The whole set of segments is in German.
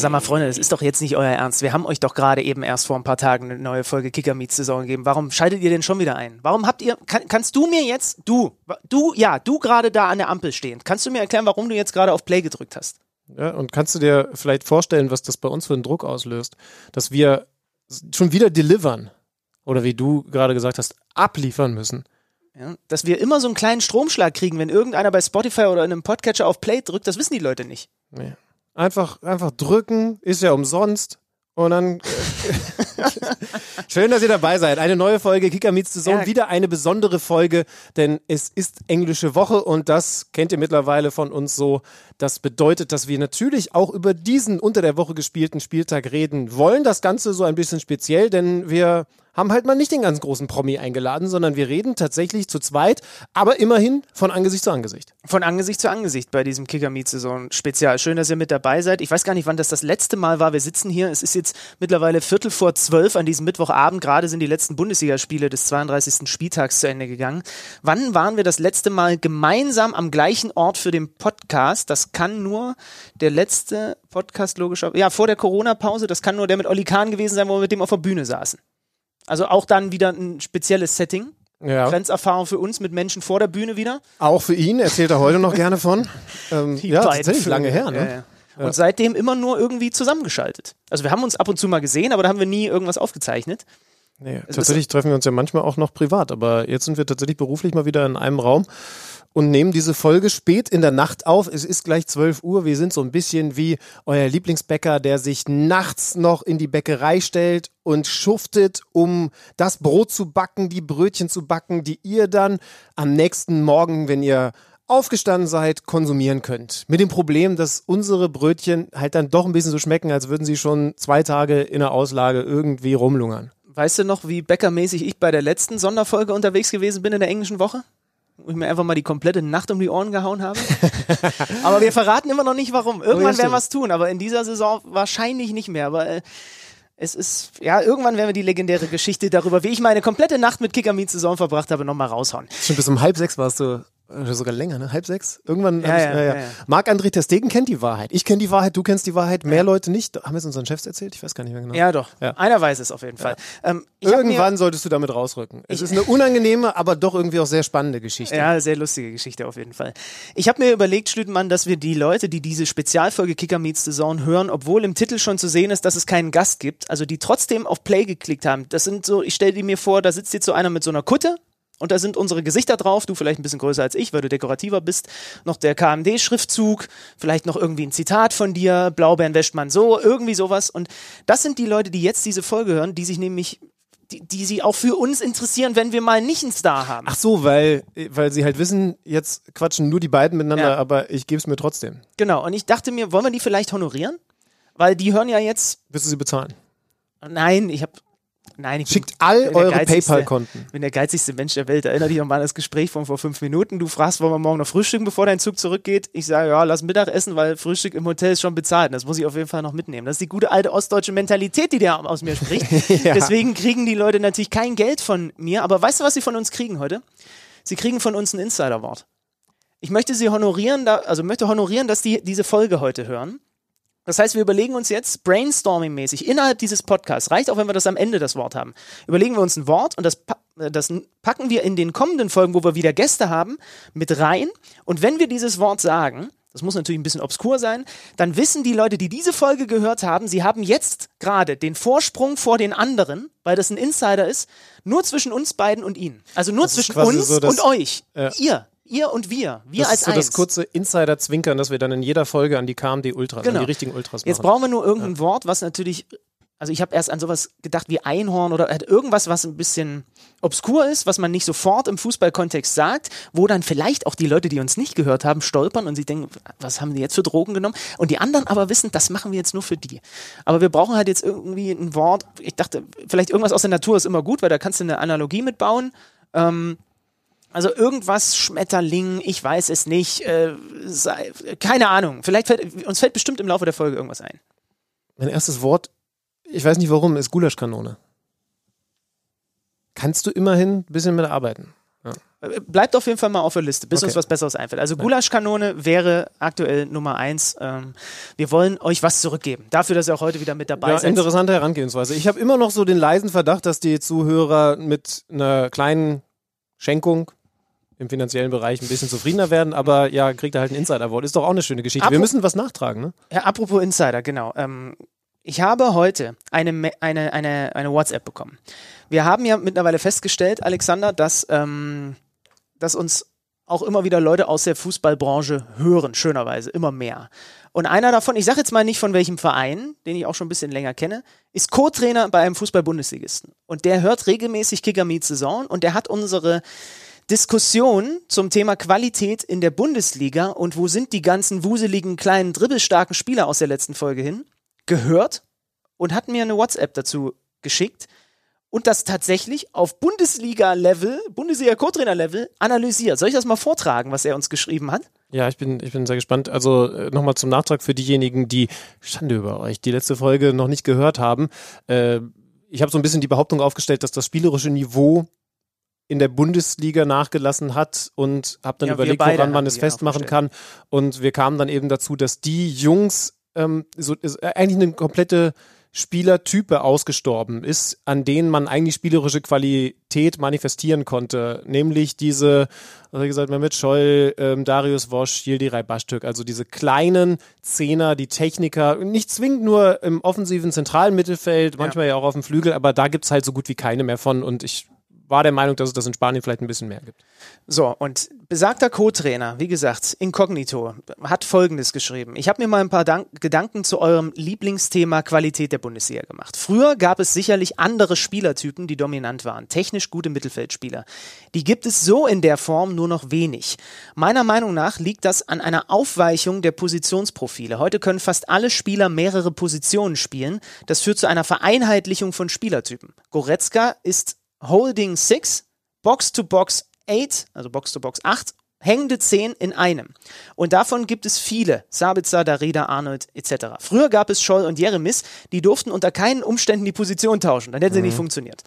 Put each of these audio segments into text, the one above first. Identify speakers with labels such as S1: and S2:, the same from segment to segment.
S1: Sag mal, Freunde, das ist doch jetzt nicht euer Ernst. Wir haben euch doch gerade eben erst vor ein paar Tagen eine neue Folge Kicker Meets Saison gegeben. Warum schaltet ihr denn schon wieder ein? Warum habt ihr, kann, kannst du mir jetzt, du, du, ja, du gerade da an der Ampel stehend, kannst du mir erklären, warum du jetzt gerade auf Play gedrückt hast?
S2: Ja, und kannst du dir vielleicht vorstellen, was das bei uns für einen Druck auslöst? Dass wir schon wieder delivern. Oder wie du gerade gesagt hast, abliefern müssen.
S1: Ja, dass wir immer so einen kleinen Stromschlag kriegen, wenn irgendeiner bei Spotify oder in einem Podcatcher auf Play drückt, das wissen die Leute nicht.
S2: Nee. Einfach, einfach drücken, ist ja umsonst. Und dann äh, schön, dass ihr dabei seid. Eine neue Folge Kicker Meets Saison, ja. wieder eine besondere Folge, denn es ist englische Woche und das kennt ihr mittlerweile von uns so. Das bedeutet, dass wir natürlich auch über diesen unter der Woche gespielten Spieltag reden wollen. Das Ganze so ein bisschen speziell, denn wir haben halt mal nicht den ganz großen Promi eingeladen, sondern wir reden tatsächlich zu zweit, aber immerhin von Angesicht zu Angesicht.
S1: Von Angesicht zu Angesicht bei diesem Kicker Saison Spezial. Schön, dass ihr mit dabei seid. Ich weiß gar nicht, wann das das letzte Mal war. Wir sitzen hier. Es ist jetzt mittlerweile Viertel vor zwölf an diesem Mittwochabend. Gerade sind die letzten Bundesligaspiele des 32. Spieltags zu Ende gegangen. Wann waren wir das letzte Mal gemeinsam am gleichen Ort für den Podcast? Das kann nur der letzte Podcast logischer, ja, vor der Corona-Pause. Das kann nur der mit Olli Kahn gewesen sein, wo wir mit dem auf der Bühne saßen. Also auch dann wieder ein spezielles Setting. Ja. Grenzerfahrung für uns mit Menschen vor der Bühne wieder.
S2: Auch für ihn, erzählt er heute noch gerne von. Ähm, ja, tatsächlich lange her, ne? Ja, ja.
S1: Ja. Und seitdem immer nur irgendwie zusammengeschaltet. Also wir haben uns ab und zu mal gesehen, aber da haben wir nie irgendwas aufgezeichnet.
S2: Nee, also tatsächlich treffen wir uns ja manchmal auch noch privat, aber jetzt sind wir tatsächlich beruflich mal wieder in einem Raum und nehmen diese Folge spät in der Nacht auf. Es ist gleich 12 Uhr. Wir sind so ein bisschen wie euer Lieblingsbäcker, der sich nachts noch in die Bäckerei stellt und schuftet, um das Brot zu backen, die Brötchen zu backen, die ihr dann am nächsten Morgen, wenn ihr aufgestanden seid, konsumieren könnt. Mit dem Problem, dass unsere Brötchen halt dann doch ein bisschen so schmecken, als würden sie schon zwei Tage in der Auslage irgendwie rumlungern.
S1: Weißt du noch, wie bäckermäßig ich bei der letzten Sonderfolge unterwegs gewesen bin in der englischen Woche? Wo ich mir einfach mal die komplette Nacht um die Ohren gehauen habe. aber wir verraten immer noch nicht warum. Irgendwann werden wir es tun, aber in dieser Saison wahrscheinlich nicht mehr. Aber äh, es ist, ja, irgendwann werden wir die legendäre Geschichte darüber, wie ich meine komplette Nacht mit Kicker Saison verbracht habe, nochmal raushauen.
S2: Schon bis um halb sechs warst du oder sogar länger, ne? Halb sechs? Irgendwann. Ja, ich, ja, ja, ja. Marc-André Testegen kennt die Wahrheit. Ich kenne die Wahrheit, du kennst die Wahrheit. Mehr Leute nicht. Haben wir es unseren Chefs erzählt? Ich weiß gar nicht mehr genau.
S1: Ja, doch. Einer weiß es auf jeden Fall.
S2: Ähm, Irgendwann solltest du damit rausrücken. Es ist eine unangenehme, aber doch irgendwie auch sehr spannende Geschichte.
S1: Ja, sehr lustige Geschichte auf jeden Fall. Ich habe mir überlegt, Schlütenmann, dass wir die Leute, die diese Spezialfolge Kicker Meets the Zone hören, obwohl im Titel schon zu sehen ist, dass es keinen Gast gibt, also die trotzdem auf Play geklickt haben. Das sind so, ich stelle die mir vor, da sitzt jetzt so einer mit so einer Kutte, und da sind unsere Gesichter drauf, du vielleicht ein bisschen größer als ich, weil du dekorativer bist, noch der KMD-Schriftzug, vielleicht noch irgendwie ein Zitat von dir, Blaubeeren wäscht man so, irgendwie sowas. Und das sind die Leute, die jetzt diese Folge hören, die sich nämlich die, die sie auch für uns interessieren, wenn wir mal nicht einen Star haben.
S2: Ach so, weil, weil sie halt wissen, jetzt quatschen nur die beiden miteinander, ja. aber ich gebe es mir trotzdem.
S1: Genau, und ich dachte mir, wollen wir die vielleicht honorieren? Weil die hören ja jetzt.
S2: Willst du sie bezahlen?
S1: Nein, ich habe Nein, ich
S2: Schickt all eure PayPal-Konten.
S1: Ich bin der geilzigste Mensch der Welt. Erinner dich nochmal an das Gespräch von vor fünf Minuten. Du fragst, wollen wir morgen noch frühstücken, bevor dein Zug zurückgeht? Ich sage, ja, lass Mittagessen, weil Frühstück im Hotel ist schon bezahlt. Das muss ich auf jeden Fall noch mitnehmen. Das ist die gute alte ostdeutsche Mentalität, die der aus mir spricht. ja. Deswegen kriegen die Leute natürlich kein Geld von mir. Aber weißt du, was sie von uns kriegen heute? Sie kriegen von uns ein Insider-Wort. Ich möchte sie honorieren, also möchte honorieren, dass die diese Folge heute hören. Das heißt, wir überlegen uns jetzt brainstorming-mäßig innerhalb dieses Podcasts, reicht auch, wenn wir das am Ende das Wort haben, überlegen wir uns ein Wort und das, das packen wir in den kommenden Folgen, wo wir wieder Gäste haben, mit rein. Und wenn wir dieses Wort sagen, das muss natürlich ein bisschen obskur sein, dann wissen die Leute, die diese Folge gehört haben, sie haben jetzt gerade den Vorsprung vor den anderen, weil das ein Insider ist, nur zwischen uns beiden und ihnen. Also nur das zwischen uns so, und euch. Ja. Ihr. Ihr und wir. Wir
S2: das
S1: als
S2: ist so
S1: eins.
S2: das kurze Insider-Zwinkern, das wir dann in jeder Folge an die KMD Ultras, genau. an die richtigen Ultras machen.
S1: Jetzt brauchen wir nur irgendein ja. Wort, was natürlich, also ich habe erst an sowas gedacht wie Einhorn oder irgendwas, was ein bisschen obskur ist, was man nicht sofort im Fußballkontext sagt, wo dann vielleicht auch die Leute, die uns nicht gehört haben, stolpern und sie denken, was haben die jetzt für Drogen genommen? Und die anderen aber wissen, das machen wir jetzt nur für die. Aber wir brauchen halt jetzt irgendwie ein Wort, ich dachte, vielleicht irgendwas aus der Natur ist immer gut, weil da kannst du eine Analogie mitbauen. Ähm, Also irgendwas Schmetterling, ich weiß es nicht, äh, sei, keine Ahnung. Vielleicht fällt, uns fällt bestimmt im Laufe der Folge irgendwas ein.
S2: Mein erstes Wort, ich weiß nicht warum, ist Gulaschkanone. Kannst du immerhin ein bisschen mit arbeiten. Ja.
S1: Bleibt auf jeden Fall mal auf der Liste, bis
S2: Okay.
S1: uns was Besseres einfällt. Also Gulaschkanone wäre aktuell Nummer eins. Ähm, wir wollen euch was zurückgeben. Dafür, dass ihr auch heute wieder mit dabei
S2: Ja,
S1: seid.
S2: interessante Herangehensweise. Ich habe immer noch so den leisen Verdacht, dass die Zuhörer mit einer kleinen Schenkung im finanziellen Bereich ein bisschen zufriedener werden, aber ja, kriegt er halt ein Insider-Award. Ist doch auch eine schöne Geschichte. Wir
S1: Apro-
S2: müssen was nachtragen, ne?
S1: Ja, apropos Insider, genau. Ähm, ich habe heute eine, eine, eine, eine WhatsApp bekommen. Wir haben ja mittlerweile festgestellt, Alexander, dass, ähm, dass uns auch immer wieder Leute aus der Fußballbranche hören, schönerweise, immer mehr. Und einer davon, ich sage jetzt mal nicht von welchem Verein, den ich auch schon ein bisschen länger kenne, ist Co-Trainer bei einem Fußball-Bundesligisten. Und der hört regelmäßig Kicker Meets Saison und der hat unsere Diskussion zum Thema Qualität in der Bundesliga und wo sind die ganzen wuseligen, kleinen, dribbelstarken Spieler aus der letzten Folge hin, gehört und hat mir eine WhatsApp dazu geschickt und das tatsächlich auf Bundesliga-Level, Bundesliga-Co-Trainer-Level analysiert. Soll ich das mal vortragen, was er uns geschrieben hat?
S2: Ja, ich bin, ich bin sehr gespannt. Also äh, nochmal zum Nachtrag für diejenigen, die Schande über euch, die letzte Folge noch nicht gehört haben. Äh, ich habe so ein bisschen die Behauptung aufgestellt, dass das spielerische Niveau in der Bundesliga nachgelassen hat und habe dann
S1: Ja,
S2: überlegt, woran man es festmachen kann. Und wir kamen dann eben dazu, dass die Jungs ähm, so ist eigentlich eine komplette Spielertype ausgestorben ist, an denen man eigentlich spielerische Qualität manifestieren konnte, nämlich diese, was habe ich gesagt, Mehmet Scholl, ähm, Darius Wosch, Yildiray Bashtürk, also diese kleinen Zehner, die Techniker, nicht zwingend nur im offensiven zentralen Mittelfeld, manchmal ja, auch auf dem Flügel, aber da gibt's halt so gut wie keine mehr von. Und ich war der Meinung, dass es das in Spanien vielleicht ein bisschen mehr gibt.
S1: So, und besagter Co-Trainer, wie gesagt, Incognito, hat Folgendes geschrieben. Ich habe mir mal ein paar Dank Gedanken zu eurem Lieblingsthema Qualität der Bundesliga gemacht. Früher gab es sicherlich andere Spielertypen, die dominant waren, technisch gute Mittelfeldspieler. Die gibt es so in der Form nur noch wenig. Meiner Meinung nach liegt das an einer Aufweichung der Positionsprofile. Heute können fast alle Spieler mehrere Positionen spielen. Das führt zu einer Vereinheitlichung von Spielertypen. Goretzka ist Holding 6, Box to Box 8, also Box to Box 8, hängende 10 in einem. Und davon gibt es viele. Sabitzer, Darida, Arnold etc. Früher gab es Scholl und Jeremis, die durften unter keinen Umständen die Position tauschen. Dann hätte sie nicht funktioniert.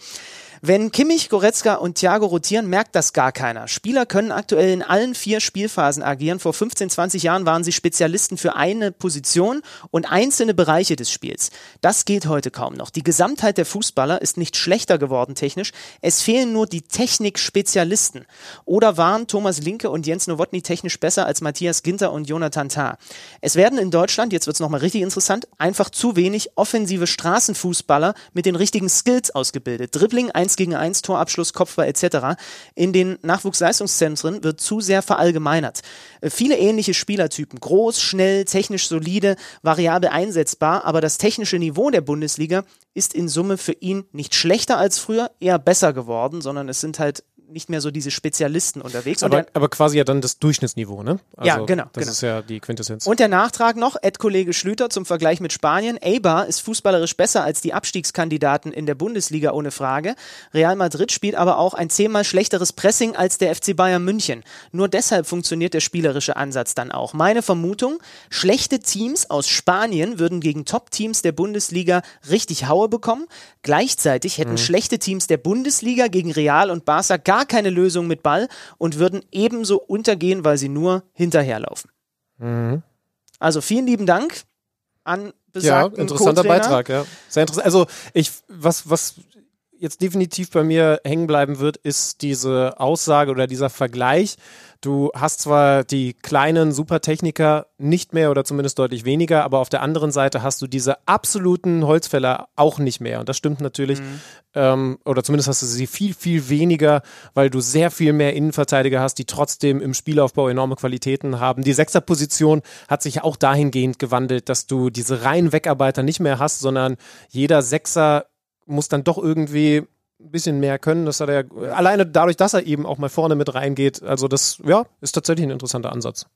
S1: Wenn Kimmich, Goretzka und Thiago rotieren, merkt das gar keiner. Spieler können aktuell in allen vier Spielphasen agieren. Vor 15, 20 Jahren waren sie Spezialisten für eine Position und einzelne Bereiche des Spiels. Das geht heute kaum noch. Die Gesamtheit der Fußballer ist nicht schlechter geworden technisch. Es fehlen nur die Technik-Spezialisten. Oder waren Thomas Linke und Jens Nowotny technisch besser als Matthias Ginter und Jonathan Tah? Es werden in Deutschland, jetzt wird es nochmal richtig interessant, einfach zu wenig offensive Straßenfußballer mit den richtigen Skills ausgebildet. Dribbling, 1 gegen 1, Torabschluss, Kopfball etc. In den Nachwuchsleistungszentren wird zu sehr verallgemeinert. Äh, Viele ähnliche Spielertypen, groß, schnell, technisch solide, variabel einsetzbar, aber das technische Niveau der Bundesliga ist in Summe für ihn nicht schlechter als früher, eher besser geworden, sondern es sind halt nicht mehr so diese Spezialisten unterwegs.
S2: Aber,
S1: der,
S2: aber quasi ja dann das Durchschnittsniveau, ne?
S1: Ja, genau,
S2: Das
S1: genau.
S2: ist ja die Quintessenz.
S1: Und der Nachtrag noch, Ed-Kollege Schlüter zum Vergleich mit Spanien. Eibar ist fußballerisch besser als die Abstiegskandidaten in der Bundesliga ohne Frage. Real Madrid spielt aber auch ein zehnmal schlechteres Pressing als der FC Bayern München. Nur deshalb funktioniert der spielerische Ansatz dann auch. Meine Vermutung, schlechte Teams aus Spanien würden gegen Top-Teams der Bundesliga richtig Haue bekommen. Gleichzeitig hätten schlechte Teams der Bundesliga gegen Real und Barca gar keine Lösung mit Ball und würden ebenso untergehen, weil sie nur hinterherlaufen. Also vielen lieben Dank an
S2: ja,
S1: besagten
S2: interessanter
S1: Co-Trainer.
S2: Beitrag, ja. Sehr interessant. Also ich, was, was jetzt definitiv bei mir hängen bleiben wird, ist diese Aussage oder dieser Vergleich. Du hast zwar die kleinen Supertechniker nicht mehr oder zumindest deutlich weniger, aber auf der anderen Seite hast du diese absoluten Holzfäller auch nicht mehr. Und das stimmt natürlich. Ähm, oder zumindest hast du sie viel, viel weniger, weil du sehr viel mehr Innenverteidiger hast, die trotzdem im Spielaufbau enorme Qualitäten haben. Die Sechserposition hat sich auch dahingehend gewandelt, dass du diese reinen Wegarbeiter nicht mehr hast, sondern jeder Sechser muss dann doch irgendwie ein bisschen mehr können. Das hat er alleine dadurch, dass er eben auch mal vorne mit reingeht. Also das, ja, ist tatsächlich ein interessanter Ansatz.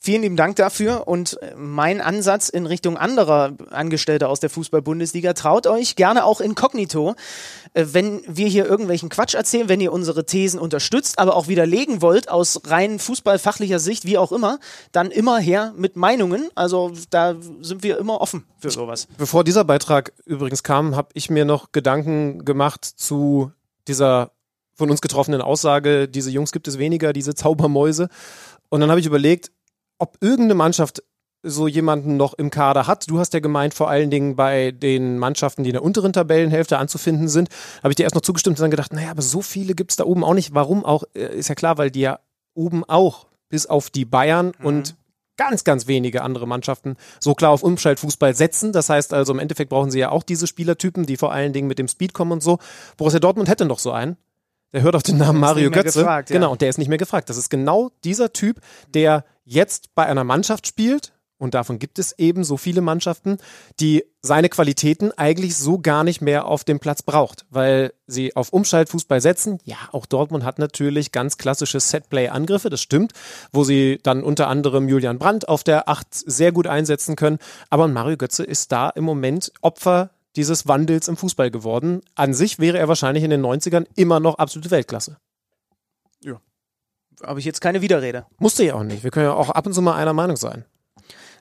S1: Vielen lieben Dank dafür und äh, mein Ansatz in Richtung anderer Angestellter aus der Fußball-Bundesliga, traut euch gerne auch inkognito, äh, wenn wir hier irgendwelchen Quatsch erzählen, wenn ihr unsere Thesen unterstützt, aber auch widerlegen wollt aus rein fußballfachlicher Sicht, wie auch immer, dann immer her mit Meinungen. Also da sind wir immer offen für sowas.
S2: Bevor dieser Beitrag übrigens kam, habe ich mir noch Gedanken gemacht zu dieser von uns getroffenen Aussage, diese Jungs gibt es weniger, diese Zaubermäuse. Und dann habe ich überlegt, ob irgendeine Mannschaft so jemanden noch im Kader hat. Du hast ja gemeint, vor allen Dingen bei den Mannschaften, die in der unteren Tabellenhälfte anzufinden sind, habe ich dir erst noch zugestimmt und dann gedacht, naja, aber so viele gibt es da oben auch nicht. Warum auch? Äh, ist ja klar, weil die ja oben auch, bis auf die Bayern mhm. und ganz, ganz wenige andere Mannschaften so klar auf Umschaltfußball setzen. Das heißt also, im Endeffekt brauchen sie ja auch diese Spielertypen, die vor allen Dingen mit dem Speed kommen und so. Borussia Dortmund hätte noch so einen. Der hört auf den Namen Mario Götze. Gefragt, ja. Genau, und der ist nicht mehr gefragt. Das ist genau dieser Typ, der jetzt bei einer Mannschaft spielt, und davon gibt es eben so viele Mannschaften, die seine Qualitäten eigentlich so gar nicht mehr auf dem Platz braucht, weil sie auf Umschaltfußball setzen. Ja, auch Dortmund hat natürlich ganz klassische Setplay-Angriffe, das stimmt, wo sie dann unter anderem Julian Brandt auf der Acht sehr gut einsetzen können. Aber Mario Götze ist da im Moment Opfer dieses Wandels im Fußball geworden. An sich wäre er wahrscheinlich in den 90ern immer noch absolute Weltklasse
S1: habe ich jetzt keine Widerrede.
S2: Musste ja auch nicht. Wir können ja auch ab und zu mal einer Meinung sein.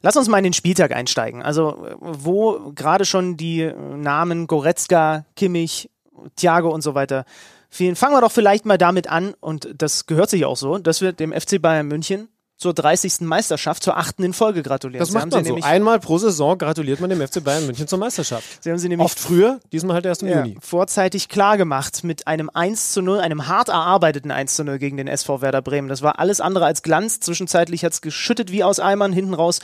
S1: Lass uns mal in den Spieltag einsteigen. Also, wo gerade schon die Namen Goretzka, Kimmich, Thiago und so weiter fielen. Fangen wir doch vielleicht mal damit an, und das gehört sich auch so, dass wir dem FC Bayern München zur 30. Meisterschaft, zur achten in Folge gratulieren.
S2: Das macht man so. Einmal pro Saison gratuliert man dem FC Bayern München zur Meisterschaft.
S1: Sie haben sie nämlich
S2: Oft früher, diesmal halt erst im ja, Juni.
S1: Vorzeitig klar gemacht mit einem 1 zu 0, einem hart erarbeiteten 1 zu 0 gegen den SV Werder Bremen. Das war alles andere als Glanz. Zwischenzeitlich hat es geschüttet wie aus Eimern. Hinten raus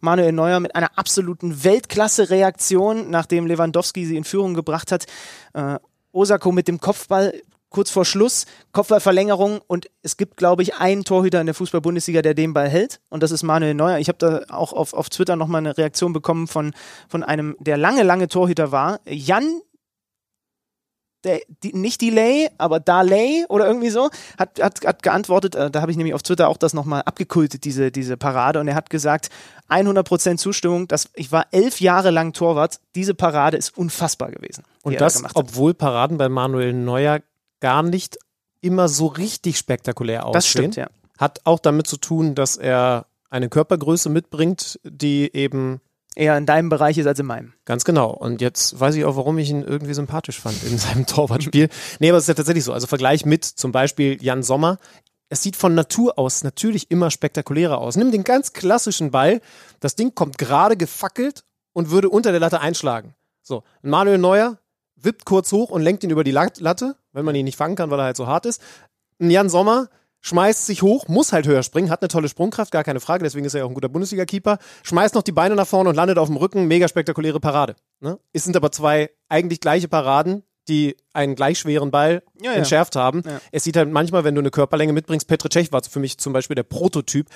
S1: Manuel Neuer mit einer absoluten Weltklasse-Reaktion, nachdem Lewandowski sie in Führung gebracht hat. Äh, Osako mit dem Kopfball kurz vor Schluss, Kopfballverlängerung und es gibt, glaube ich, einen Torhüter in der Fußball-Bundesliga, der den Ball hält und das ist Manuel Neuer. Ich habe da auch auf, auf Twitter nochmal eine Reaktion bekommen von, von einem, der lange, lange Torhüter war. Jan der, die, nicht Delay, aber Daley oder irgendwie so, hat, hat, hat geantwortet, äh, da habe ich nämlich auf Twitter auch das nochmal abgekultet, diese, diese Parade, und er hat gesagt, 100% Zustimmung, das, ich war elf Jahre lang Torwart, diese Parade ist unfassbar gewesen.
S2: Und das, da obwohl Paraden bei Manuel Neuer gar nicht immer so richtig spektakulär aussehen.
S1: Das stimmt, ja.
S2: Hat auch damit zu tun, dass er eine Körpergröße mitbringt, die eben
S1: eher in deinem Bereich ist als in meinem.
S2: Ganz genau. Und jetzt weiß ich auch, warum ich ihn irgendwie sympathisch fand in seinem Torwartspiel. nee, aber es ist ja tatsächlich so. Also Vergleich mit zum Beispiel Jan Sommer. Es sieht von Natur aus natürlich immer spektakulärer aus. Nimm den ganz klassischen Ball. Das Ding kommt gerade gefackelt und würde unter der Latte einschlagen. So, Manuel Neuer wippt kurz hoch und lenkt ihn über die Latte, wenn man ihn nicht fangen kann, weil er halt so hart ist. Ein Jan Sommer schmeißt sich hoch, muss halt höher springen, hat eine tolle Sprungkraft, gar keine Frage, deswegen ist er ja auch ein guter Bundesliga-Keeper, schmeißt noch die Beine nach vorne und landet auf dem Rücken, mega spektakuläre Parade. Ne? Es sind aber zwei eigentlich gleiche Paraden, die einen gleich schweren Ball ja, ja. entschärft haben. Ja. Es sieht halt manchmal, wenn du eine Körperlänge mitbringst, Petr Cech war für mich zum Beispiel der Prototyp.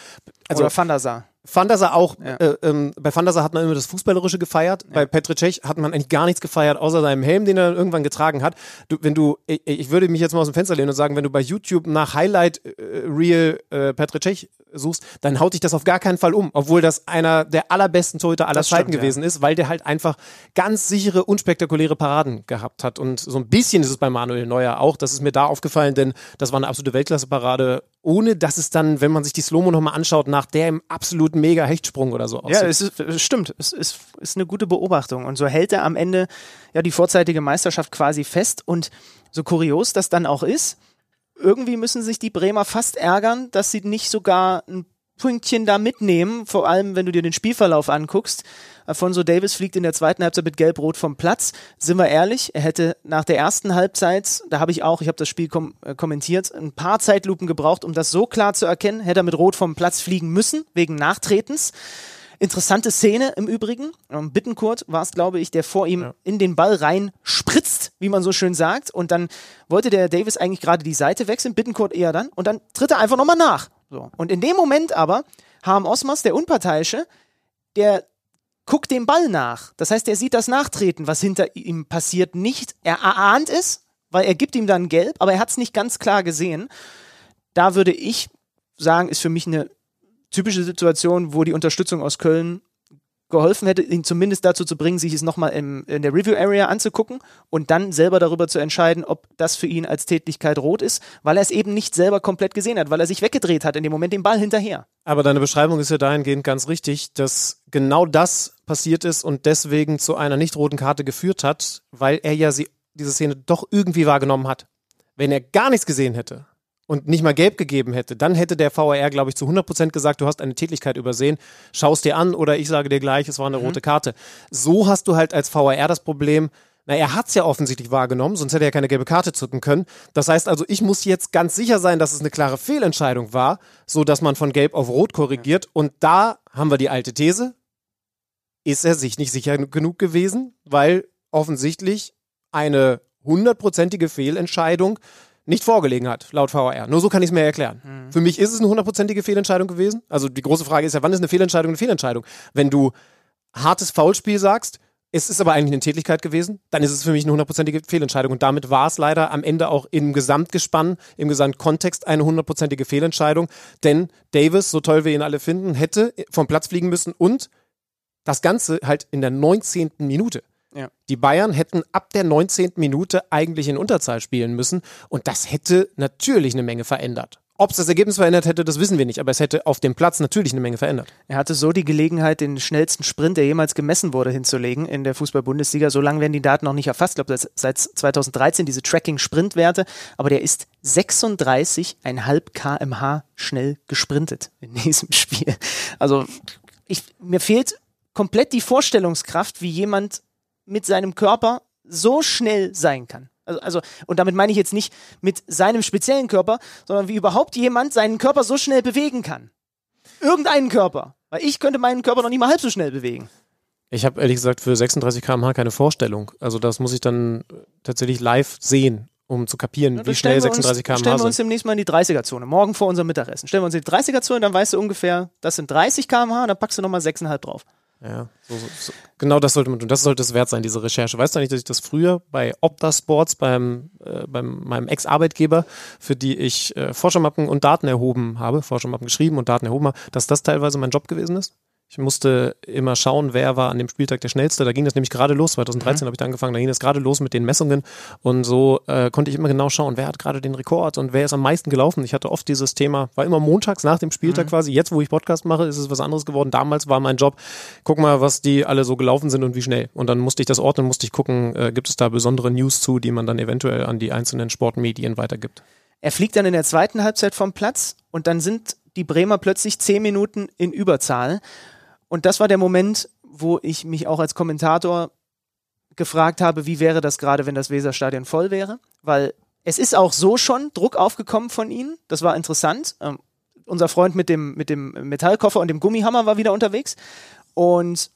S1: Also Oder Van der Sar.
S2: Van der Sar auch, äh, ähm, bei Van der Sar hat man immer das Fußballerische gefeiert, bei Petr Cech hat man eigentlich gar nichts gefeiert, außer seinem Helm, den er irgendwann getragen hat. Du, wenn du, ich, ich, würde mich jetzt mal aus dem Fenster lehnen und sagen, wenn du bei YouTube nach Highlight äh, Real äh, Petr Cech suchst, dann haut dich das auf gar keinen Fall um, obwohl das einer der allerbesten Torhüter aller das Zeiten stimmt, gewesen ja. ist, weil der halt einfach ganz sichere, unspektakuläre Paraden gehabt hat. Und so ein bisschen ist es bei Manuel Neuer auch, das ist mir da aufgefallen, denn das war eine absolute Weltklasse-Parade, ohne dass es dann, wenn man sich die Slow-Mo nochmal anschaut, nach dem absoluten Mega-Hechtsprung oder so
S1: aussieht. Ja, es, ist, es stimmt. Es ist, ist eine gute Beobachtung. Und so hält er am Ende ja die vorzeitige Meisterschaft quasi fest. Und so kurios das dann auch ist, irgendwie müssen sich die Bremer fast ärgern, dass sie nicht sogar ein Pünktchen da mitnehmen, vor allem wenn du dir den Spielverlauf anguckst. Alfonso Davis fliegt in der zweiten Halbzeit mit Gelb-Rot vom Platz. Sind wir ehrlich, er hätte nach der ersten Halbzeit, da habe ich auch, ich habe das Spiel kom äh, kommentiert, ein paar Zeitlupen gebraucht, um das so klar zu erkennen, hätte er mit Rot vom Platz fliegen müssen, wegen Nachtretens. Interessante Szene im Übrigen. Ähm, Bittenkurt war es, glaube ich, der vor ihm ja. in den Ball rein spritzt, wie man so schön sagt. Und dann wollte der Davis eigentlich gerade die Seite wechseln, Bittenkurt eher dann. Und dann tritt er einfach nochmal nach. So. Und in dem Moment aber, Harm Osmas, der Unparteiische, der guckt dem Ball nach. Das heißt, er sieht das Nachtreten, was hinter ihm passiert, nicht. Er erahnt es, weil er gibt ihm dann gelb, aber er hat es nicht ganz klar gesehen. Da würde ich sagen, ist für mich eine typische Situation, wo die Unterstützung aus Köln geholfen hätte, ihn zumindest dazu zu bringen, sich es nochmal in der Review Area anzugucken und dann selber darüber zu entscheiden, ob das für ihn als Tätigkeit rot ist, weil er es eben nicht selber komplett gesehen hat, weil er sich weggedreht hat in dem Moment den Ball hinterher.
S2: Aber deine Beschreibung ist ja dahingehend ganz richtig, dass genau das passiert ist und deswegen zu einer nicht roten Karte geführt hat, weil er ja sie, diese Szene doch irgendwie wahrgenommen hat. Wenn er gar nichts gesehen hätte, und nicht mal gelb gegeben hätte, dann hätte der VAR, glaube ich, zu 100% gesagt, du hast eine Tätigkeit übersehen, schaust dir an oder ich sage dir gleich, es war eine mhm. rote Karte. So hast du halt als VAR das Problem, na, er hat es ja offensichtlich wahrgenommen, sonst hätte er keine gelbe Karte zücken können. Das heißt also, ich muss jetzt ganz sicher sein, dass es eine klare Fehlentscheidung war, so dass man von gelb auf rot korrigiert. Und da haben wir die alte These. Ist er sich nicht sicher genug gewesen, weil offensichtlich eine hundertprozentige Fehlentscheidung nicht vorgelegen hat, laut VAR. Nur so kann ich es mir erklären. Mhm. Für mich ist es eine hundertprozentige Fehlentscheidung gewesen. Also die große Frage ist ja, wann ist eine Fehlentscheidung eine Fehlentscheidung? Wenn du hartes Foulspiel sagst, es ist aber eigentlich eine Tätigkeit gewesen, dann ist es für mich eine hundertprozentige Fehlentscheidung. Und damit war es leider am Ende auch im Gesamtgespann, im Gesamtkontext eine hundertprozentige Fehlentscheidung. Denn Davis, so toll wir ihn alle finden, hätte vom Platz fliegen müssen und das Ganze halt in der 19. Minute. Ja. Die Bayern hätten ab der 19. Minute eigentlich in Unterzahl spielen müssen und das hätte natürlich eine Menge verändert. Ob es das Ergebnis verändert hätte, das wissen wir nicht, aber es hätte auf dem Platz natürlich eine Menge verändert.
S1: Er hatte so die Gelegenheit, den schnellsten Sprint, der jemals gemessen wurde, hinzulegen in der Fußball-Bundesliga. So lange werden die Daten noch nicht erfasst. Ich glaube, seit 2013 diese Tracking-Sprintwerte, aber der ist 36,5 kmh schnell gesprintet in diesem Spiel. Also ich, mir fehlt komplett die Vorstellungskraft, wie jemand mit seinem Körper so schnell sein kann. Also, also, und damit meine ich jetzt nicht mit seinem speziellen Körper, sondern wie überhaupt jemand seinen Körper so schnell bewegen kann. Irgendeinen Körper. Weil ich könnte meinen Körper noch nicht mal halb so schnell bewegen.
S2: Ich habe ehrlich gesagt für 36 km/h keine Vorstellung. Also das muss ich dann tatsächlich live sehen, um zu kapieren, ja, wie schnell 36 km/h sind.
S1: Stellen wir uns demnächst mal in die 30er-Zone, morgen vor unserem Mittagessen. Stellen wir uns in die 30er-Zone, dann weißt du ungefähr, das sind 30 km/h und dann packst du nochmal 6,5 drauf.
S2: Ja, so, so, genau das sollte man tun. Das sollte es wert sein, diese Recherche. Weißt du nicht, dass ich das früher bei Opta Sports, beim, äh, beim meinem Ex-Arbeitgeber, für die ich äh, Forschermappen und Daten erhoben habe, Forschermappen geschrieben und Daten erhoben habe, dass das teilweise mein Job gewesen ist? Ich musste immer schauen, wer war an dem Spieltag der schnellste. Da ging das nämlich gerade los. 2013 mhm. habe ich da angefangen. Da ging das gerade los mit den Messungen. Und so äh, konnte ich immer genau schauen, wer hat gerade den Rekord und wer ist am meisten gelaufen. Ich hatte oft dieses Thema, war immer montags nach dem Spieltag mhm. quasi. Jetzt, wo ich Podcast mache, ist es was anderes geworden. Damals war mein Job, guck mal, was die alle so gelaufen sind und wie schnell. Und dann musste ich das ordnen, musste ich gucken, äh, gibt es da besondere News zu, die man dann eventuell an die einzelnen Sportmedien weitergibt.
S1: Er fliegt dann in der zweiten Halbzeit vom Platz und dann sind die Bremer plötzlich zehn Minuten in Überzahl. Und das war der Moment, wo ich mich auch als Kommentator gefragt habe, wie wäre das gerade, wenn das Weserstadion voll wäre? Weil es ist auch so schon Druck aufgekommen von ihnen. Das war interessant. Ähm, unser Freund mit dem, mit dem Metallkoffer und dem Gummihammer war wieder unterwegs. Und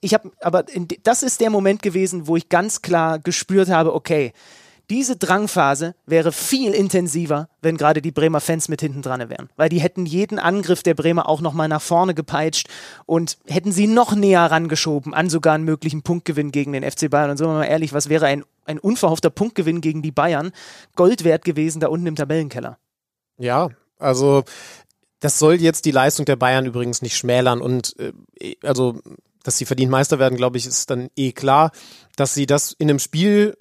S1: ich habe, aber in, das ist der Moment gewesen, wo ich ganz klar gespürt habe, okay, diese Drangphase wäre viel intensiver, wenn gerade die Bremer Fans mit hinten dran wären. Weil die hätten jeden Angriff der Bremer auch nochmal nach vorne gepeitscht und hätten sie noch näher rangeschoben an sogar einen möglichen Punktgewinn gegen den FC Bayern. Und sagen wir mal ehrlich, was wäre ein, ein unverhoffter Punktgewinn gegen die Bayern Gold wert gewesen da unten im Tabellenkeller?
S2: Ja, also das soll jetzt die Leistung der Bayern übrigens nicht schmälern und äh, also dass sie verdient Meister werden, glaube ich, ist dann eh klar, dass sie das in einem Spiel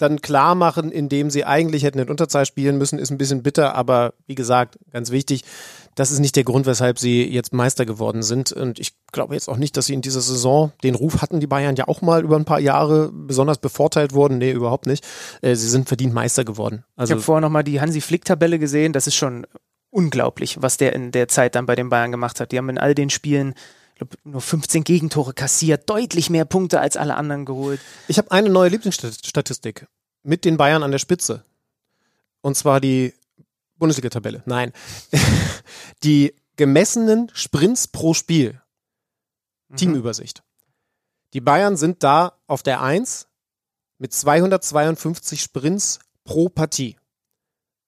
S2: dann klar machen, indem sie eigentlich hätten in Unterzahl spielen müssen, ist ein bisschen bitter, aber wie gesagt, ganz wichtig, das ist nicht der Grund, weshalb sie jetzt Meister geworden sind. Und ich glaube jetzt auch nicht, dass sie in dieser Saison den Ruf hatten, die Bayern ja auch mal über ein paar Jahre besonders bevorteilt wurden. Nee, überhaupt nicht. Äh, sie sind verdient Meister geworden.
S1: Also ich habe vorher nochmal die Hansi Flick-Tabelle gesehen. Das ist schon unglaublich, was der in der Zeit dann bei den Bayern gemacht hat. Die haben in all den Spielen glaube, nur 15 Gegentore kassiert, deutlich mehr Punkte als alle anderen geholt.
S2: Ich habe eine neue Lieblingsstatistik mit den Bayern an der Spitze. Und zwar die Bundesliga-Tabelle. Nein. die gemessenen Sprints pro Spiel. Mhm. Teamübersicht. Die Bayern sind da auf der 1 mit 252 Sprints pro Partie.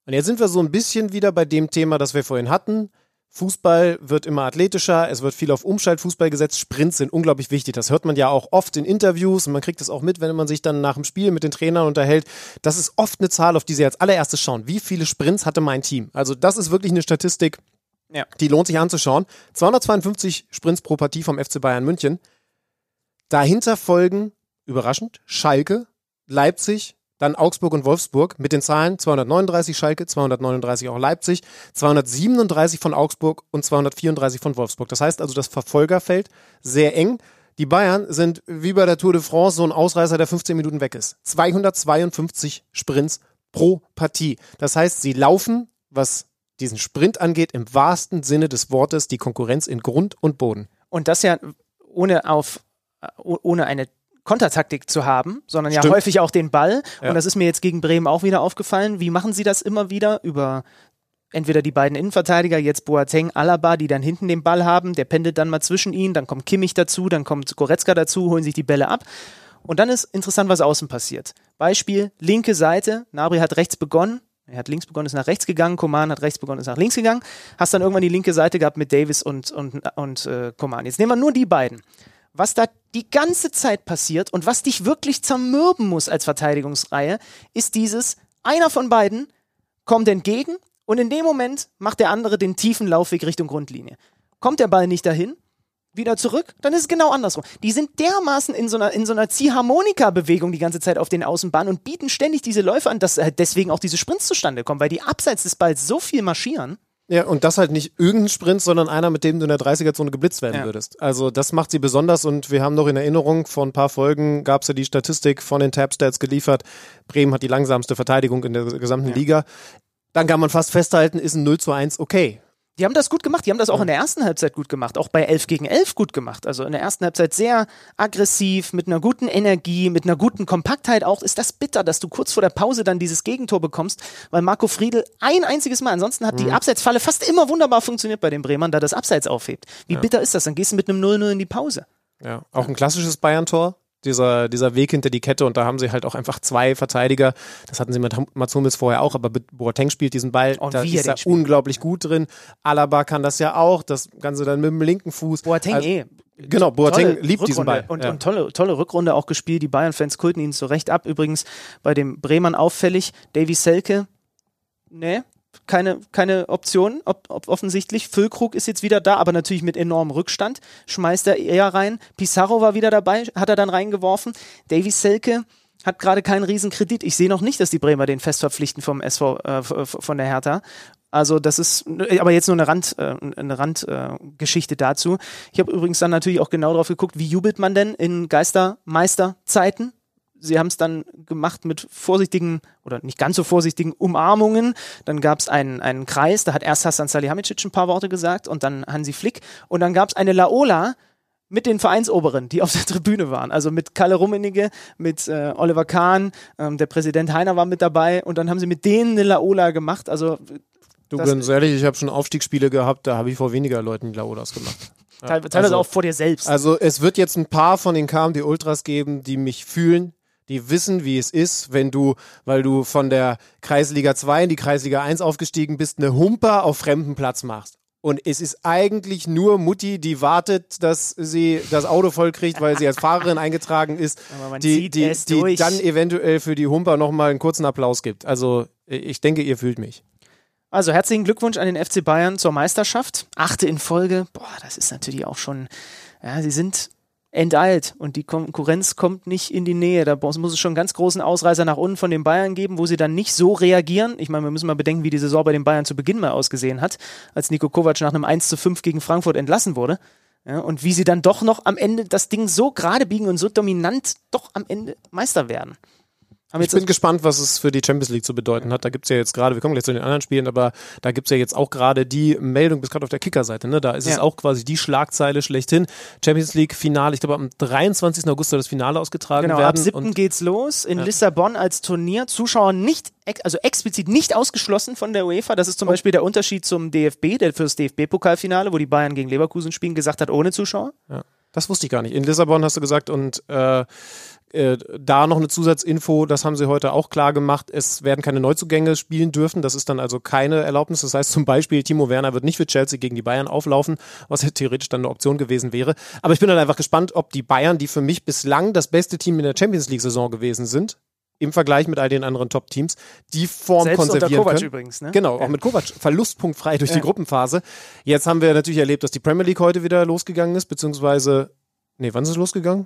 S2: Und jetzt sind wir so ein bisschen wieder bei dem Thema, das wir vorhin hatten. Fußball wird immer athletischer, es wird viel auf Umschaltfußball gesetzt, Sprints sind unglaublich wichtig. Das hört man ja auch oft in Interviews und man kriegt es auch mit, wenn man sich dann nach dem Spiel mit den Trainern unterhält. Das ist oft eine Zahl, auf die sie als allererstes schauen. Wie viele Sprints hatte mein Team? Also das ist wirklich eine Statistik,
S1: Ja.
S2: Die lohnt sich anzuschauen. 252 Sprints pro Partie vom FC Bayern München. Dahinter folgen, überraschend, Schalke, Leipzig, dann Augsburg und Wolfsburg mit den Zahlen 239 Schalke, 239 auch Leipzig, 237 von Augsburg und 234 von Wolfsburg. Das heißt also, das Verfolgerfeld sehr eng. Die Bayern sind wie bei der Tour de France so ein Ausreißer, der 15 Minuten weg ist. 252 Sprints pro Partie. Das heißt, sie laufen, was diesen Sprint angeht, im wahrsten Sinne des Wortes die Konkurrenz in Grund und Boden.
S1: Und das ja ohne auf ohne eine Kontertaktik zu haben, sondern
S2: Stimmt.
S1: ja häufig auch den Ball.
S2: Ja.
S1: Und das ist mir jetzt gegen Bremen auch wieder aufgefallen. Wie machen sie das immer wieder? Über entweder die beiden Innenverteidiger, jetzt Boateng, Alaba, die dann hinten den Ball haben, der pendelt dann mal zwischen ihnen, dann kommt Kimmich dazu, dann kommt Goretzka dazu, holen sich die Bälle ab. Und dann ist interessant, was außen passiert. Beispiel, linke Seite, Nabri hat rechts begonnen, er hat links begonnen, ist nach rechts gegangen, Koman hat rechts begonnen, ist nach links gegangen, hast dann irgendwann die linke Seite gehabt mit Davis und, und, und äh, Koman. Jetzt nehmen wir nur die beiden. Was da die ganze Zeit passiert und was dich wirklich zermürben muss als Verteidigungsreihe, ist dieses, einer von beiden kommt entgegen und in dem Moment macht der andere den tiefen Laufweg Richtung Grundlinie. Kommt der Ball nicht dahin, wieder zurück, dann ist es genau andersrum. Die sind dermaßen in so einer, in so einer Ziehharmonika-Bewegung die ganze Zeit auf den Außenbahnen und bieten ständig diese Läufe an, dass halt deswegen auch diese Sprints zustande kommen, weil die abseits des Balls so viel marschieren.
S2: Ja, und das halt nicht irgendein Sprint, sondern einer, mit dem du in der 30er-Zone geblitzt werden
S1: Ja.
S2: würdest. Also das macht sie besonders und wir haben noch in Erinnerung, vor ein paar Folgen gab es ja die Statistik von den Tab-Stats geliefert. Bremen hat die langsamste Verteidigung in der gesamten
S1: Ja.
S2: Liga. Dann kann man fast festhalten, ist ein 0 zu 1 okay.
S1: Die haben das gut gemacht. Die haben das auch in der ersten Halbzeit gut gemacht. Auch bei 11 gegen 11 gut gemacht. Also in der ersten Halbzeit sehr aggressiv, mit einer guten Energie, mit einer guten Kompaktheit auch. Ist das bitter, dass du kurz vor der Pause dann dieses Gegentor bekommst, weil Marco Friedl ein einziges Mal, ansonsten hat die Abseitsfalle fast immer wunderbar funktioniert bei den Bremern, da das Abseits aufhebt. Wie bitter ist das? Dann gehst du mit einem 0-0 in die Pause.
S2: Ja, auch ein klassisches Bayern-Tor. Dieser, dieser Weg hinter die Kette und da haben sie halt auch einfach zwei Verteidiger. Das hatten sie mit Mats Hummels vorher auch, aber Boateng spielt diesen Ball.
S1: Und
S2: da
S1: wie
S2: ist er
S1: spielt.
S2: unglaublich gut drin. Alaba kann das ja auch. Das Ganze dann mit dem linken Fuß.
S1: Boateng
S2: Also-
S1: eh.
S2: Genau, Boateng
S1: Tolle
S2: liebt diesen
S1: Rückrunde
S2: Ball.
S1: Und,
S2: ja.
S1: und tolle, tolle Rückrunde auch gespielt. Die Bayern-Fans kulten ihn zu Recht ab. Übrigens bei dem Bremern auffällig. Davy Selke, ne, keine, keine Option, ob, ob offensichtlich. Füllkrug ist jetzt wieder da, aber natürlich mit enormem Rückstand. Schmeißt er eher rein. Pizarro war wieder dabei, hat er dann reingeworfen. Davy Selke hat gerade keinen Riesenkredit. Ich sehe noch nicht, dass die Bremer den fest verpflichten vom SV, äh, von der Hertha. Also das ist aber jetzt nur eine Rand, äh, eine Randgeschichte äh, dazu. Ich habe übrigens dann natürlich auch genau drauf geguckt, wie jubelt man denn in Geistermeisterzeiten? Sie haben es dann gemacht mit vorsichtigen oder nicht ganz so vorsichtigen Umarmungen. Dann gab es einen, einen Kreis, da hat erst Hassan Salihamidzic ein paar Worte gesagt und dann Hansi Flick. Und dann gab es eine Laola mit den Vereinsoberen, die auf der Tribüne waren. Also mit Kalle Rummenigge, mit äh, Oliver Kahn, ähm, der Präsident Heiner war mit dabei und dann haben sie mit denen eine Laola gemacht. Also
S2: Du,
S1: das-
S2: ganz ehrlich, ich habe schon Aufstiegsspiele gehabt, da habe ich vor weniger Leuten die Laodas gemacht. Ja,
S1: teilweise
S2: also-
S1: auch vor dir selbst.
S2: Also es wird jetzt ein paar von den KMD Ultras geben, die mich fühlen, die wissen, wie es ist, wenn du, weil du von der Kreisliga 2 in die Kreisliga 1 aufgestiegen bist, eine Humper auf fremdem Platz machst. Und es ist eigentlich nur Mutti, die wartet, dass sie das Auto voll kriegt, weil sie als Fahrerin eingetragen ist, die, die, die dann eventuell für die Humper nochmal einen kurzen Applaus gibt. Also ich denke, ihr fühlt mich.
S1: Also herzlichen Glückwunsch an den FC Bayern zur Meisterschaft. Achte in Folge. Boah, das ist natürlich auch schon, ja, sie sind enteilt und die Konkurrenz kommt nicht in die Nähe. Da muss es schon einen ganz großen Ausreißer nach unten von den Bayern geben, wo sie dann nicht so reagieren. Ich meine, wir müssen mal bedenken, wie die Saison bei den Bayern zu Beginn mal ausgesehen hat, als Nico Kovac nach einem 1 zu 5 gegen Frankfurt entlassen wurde. Ja, und wie sie dann doch noch am Ende das Ding so gerade biegen und so dominant doch am Ende Meister werden.
S2: Ich bin gespannt, was es für die Champions League zu bedeuten hat. Da gibt's ja jetzt gerade, wir kommen gleich zu den anderen Spielen, aber da gibt's ja jetzt auch gerade die Meldung, bis gerade auf der Kickerseite, ne? Da ist es
S1: Ja.
S2: auch quasi die Schlagzeile schlechthin. Champions League Finale, ich glaube am 23. August soll das Finale ausgetragen
S1: Genau,
S2: werden.
S1: ab 7.
S2: Und
S1: geht's los in Lissabon als Turnier. Zuschauer nicht, also explizit nicht ausgeschlossen von der UEFA. Das ist zum Beispiel der Unterschied zum DFB, der fürs DFB-Pokalfinale, wo die Bayern gegen Leverkusen spielen, gesagt hat, ohne Zuschauer.
S2: ja, das wusste ich gar nicht. In Lissabon hast du gesagt und äh, äh, da noch eine Zusatzinfo, das haben sie heute auch klar gemacht. Es werden keine Neuzugänge spielen dürfen. Das ist dann also keine Erlaubnis. Das heißt zum Beispiel, Timo Werner wird nicht für Chelsea gegen die Bayern auflaufen, was ja theoretisch dann eine Option gewesen wäre. Aber ich bin dann einfach gespannt, ob die Bayern, die für mich bislang das beste Team in der Champions League-Saison gewesen sind, im Vergleich mit all den anderen Top-Teams die Form
S1: Selbst unter
S2: konservieren
S1: Kovac
S2: können.
S1: übrigens, ne?
S2: Genau, auch
S1: Ja.
S2: mit Kovac. Verlustpunktfrei durch
S1: Ja.
S2: die Gruppenphase. Jetzt haben wir natürlich erlebt, dass die Premier League heute wieder losgegangen ist, beziehungsweise, nee, wann ist es losgegangen?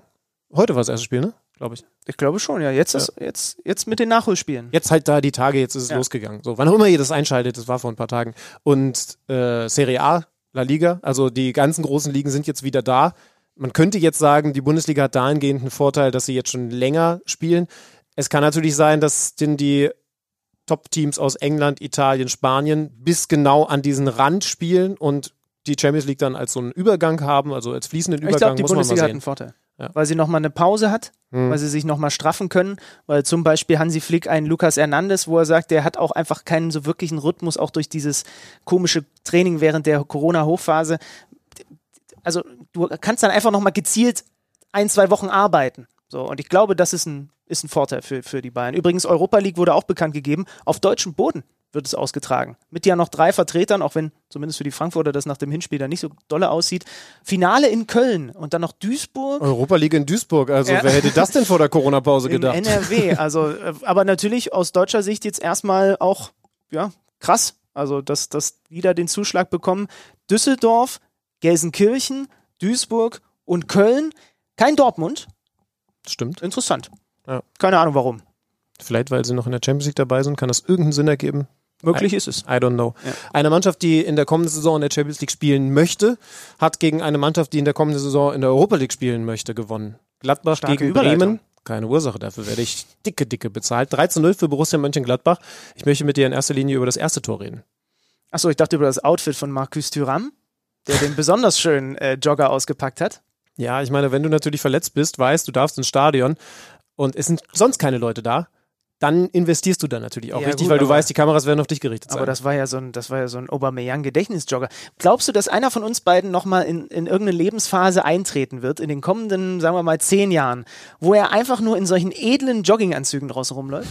S2: Heute war das erste Spiel, ne? Glaube ich.
S1: Ich glaube schon, ja. Jetzt, Ist, jetzt, jetzt mit den Nachholspielen.
S2: Jetzt halt da die Tage, jetzt ist es
S1: Ja.
S2: losgegangen. So, wann auch immer ihr das einschaltet, das war vor ein paar Tagen. Und äh, Serie A, La Liga, also die ganzen großen Ligen sind jetzt wieder da. Man könnte jetzt sagen, die Bundesliga hat dahingehend einen Vorteil, dass sie jetzt schon länger spielen. Es kann natürlich sein, dass denn die Top-Teams aus England, Italien, Spanien bis genau an diesen Rand spielen und die Champions League dann als so einen Übergang haben, also als fließenden
S1: Ich
S2: Übergang,
S1: glaube, die
S2: muss man mal
S1: Bundesliga hat
S2: sehen.
S1: einen Vorteil.
S2: Ja.
S1: Weil sie nochmal eine Pause hat,
S2: Hm.
S1: weil sie sich nochmal straffen können, weil zum Beispiel Hansi Flick einen Lukas Hernandez, wo er sagt, der hat auch einfach keinen so wirklichen Rhythmus, auch durch dieses komische Training während der Corona-Hochphase. Also du kannst dann einfach nochmal gezielt ein, zwei Wochen arbeiten. So, und ich glaube, das ist ein, ist ein Vorteil für, für die Bayern. Übrigens, Europa League wurde auch bekannt gegeben, auf deutschem Boden wird es ausgetragen. Mit ja noch drei Vertretern, auch wenn zumindest für die Frankfurter das nach dem Hinspiel dann nicht so dolle aussieht. Finale in Köln und dann noch Duisburg.
S2: Europa League in Duisburg, also
S1: Ja.
S2: wer hätte das denn vor der Corona-Pause gedacht?
S1: NRW. Also, äh, aber natürlich aus deutscher Sicht jetzt erstmal auch, ja, krass. Also, dass, dass die da den Zuschlag bekommen. Düsseldorf, Gelsenkirchen, Duisburg und Köln. Kein Dortmund.
S2: Stimmt.
S1: Interessant.
S2: Ja.
S1: Keine Ahnung warum.
S2: Vielleicht, weil sie noch in der Champions League dabei sind, kann das irgendeinen Sinn ergeben.
S1: Möglich ist es.
S2: I don't know.
S1: Ja.
S2: Eine Mannschaft, die in der kommenden Saison in der Champions League spielen möchte, hat gegen eine Mannschaft, die in der kommenden Saison in der Europa League spielen möchte, gewonnen. Gladbach
S1: Starke
S2: gegen. Bremen. Keine Ursache, dafür werde ich dicke, dicke bezahlt. 3 zu 0 für Borussia Mönchengladbach. Ich möchte mit dir in erster Linie über das erste Tor reden.
S1: Achso, ich dachte über das Outfit von Marcus Thuram, der den besonders schönen äh, Jogger ausgepackt hat.
S2: Ja, ich meine, wenn du natürlich verletzt bist, weißt, du darfst ins Stadion und es sind sonst keine Leute da, dann investierst du da natürlich auch
S1: Ja,
S2: richtig,
S1: gut,
S2: weil du weißt, die Kameras werden auf dich gerichtet sein.
S1: Aber das war ja so ein, das war ja so ein Aubameyang-Gedächtnisjogger. Glaubst du, dass einer von uns beiden nochmal in, in irgendeine Lebensphase eintreten wird, in den kommenden, sagen wir mal, zehn Jahren, wo er einfach nur in solchen edlen Jogginganzügen draußen rumläuft?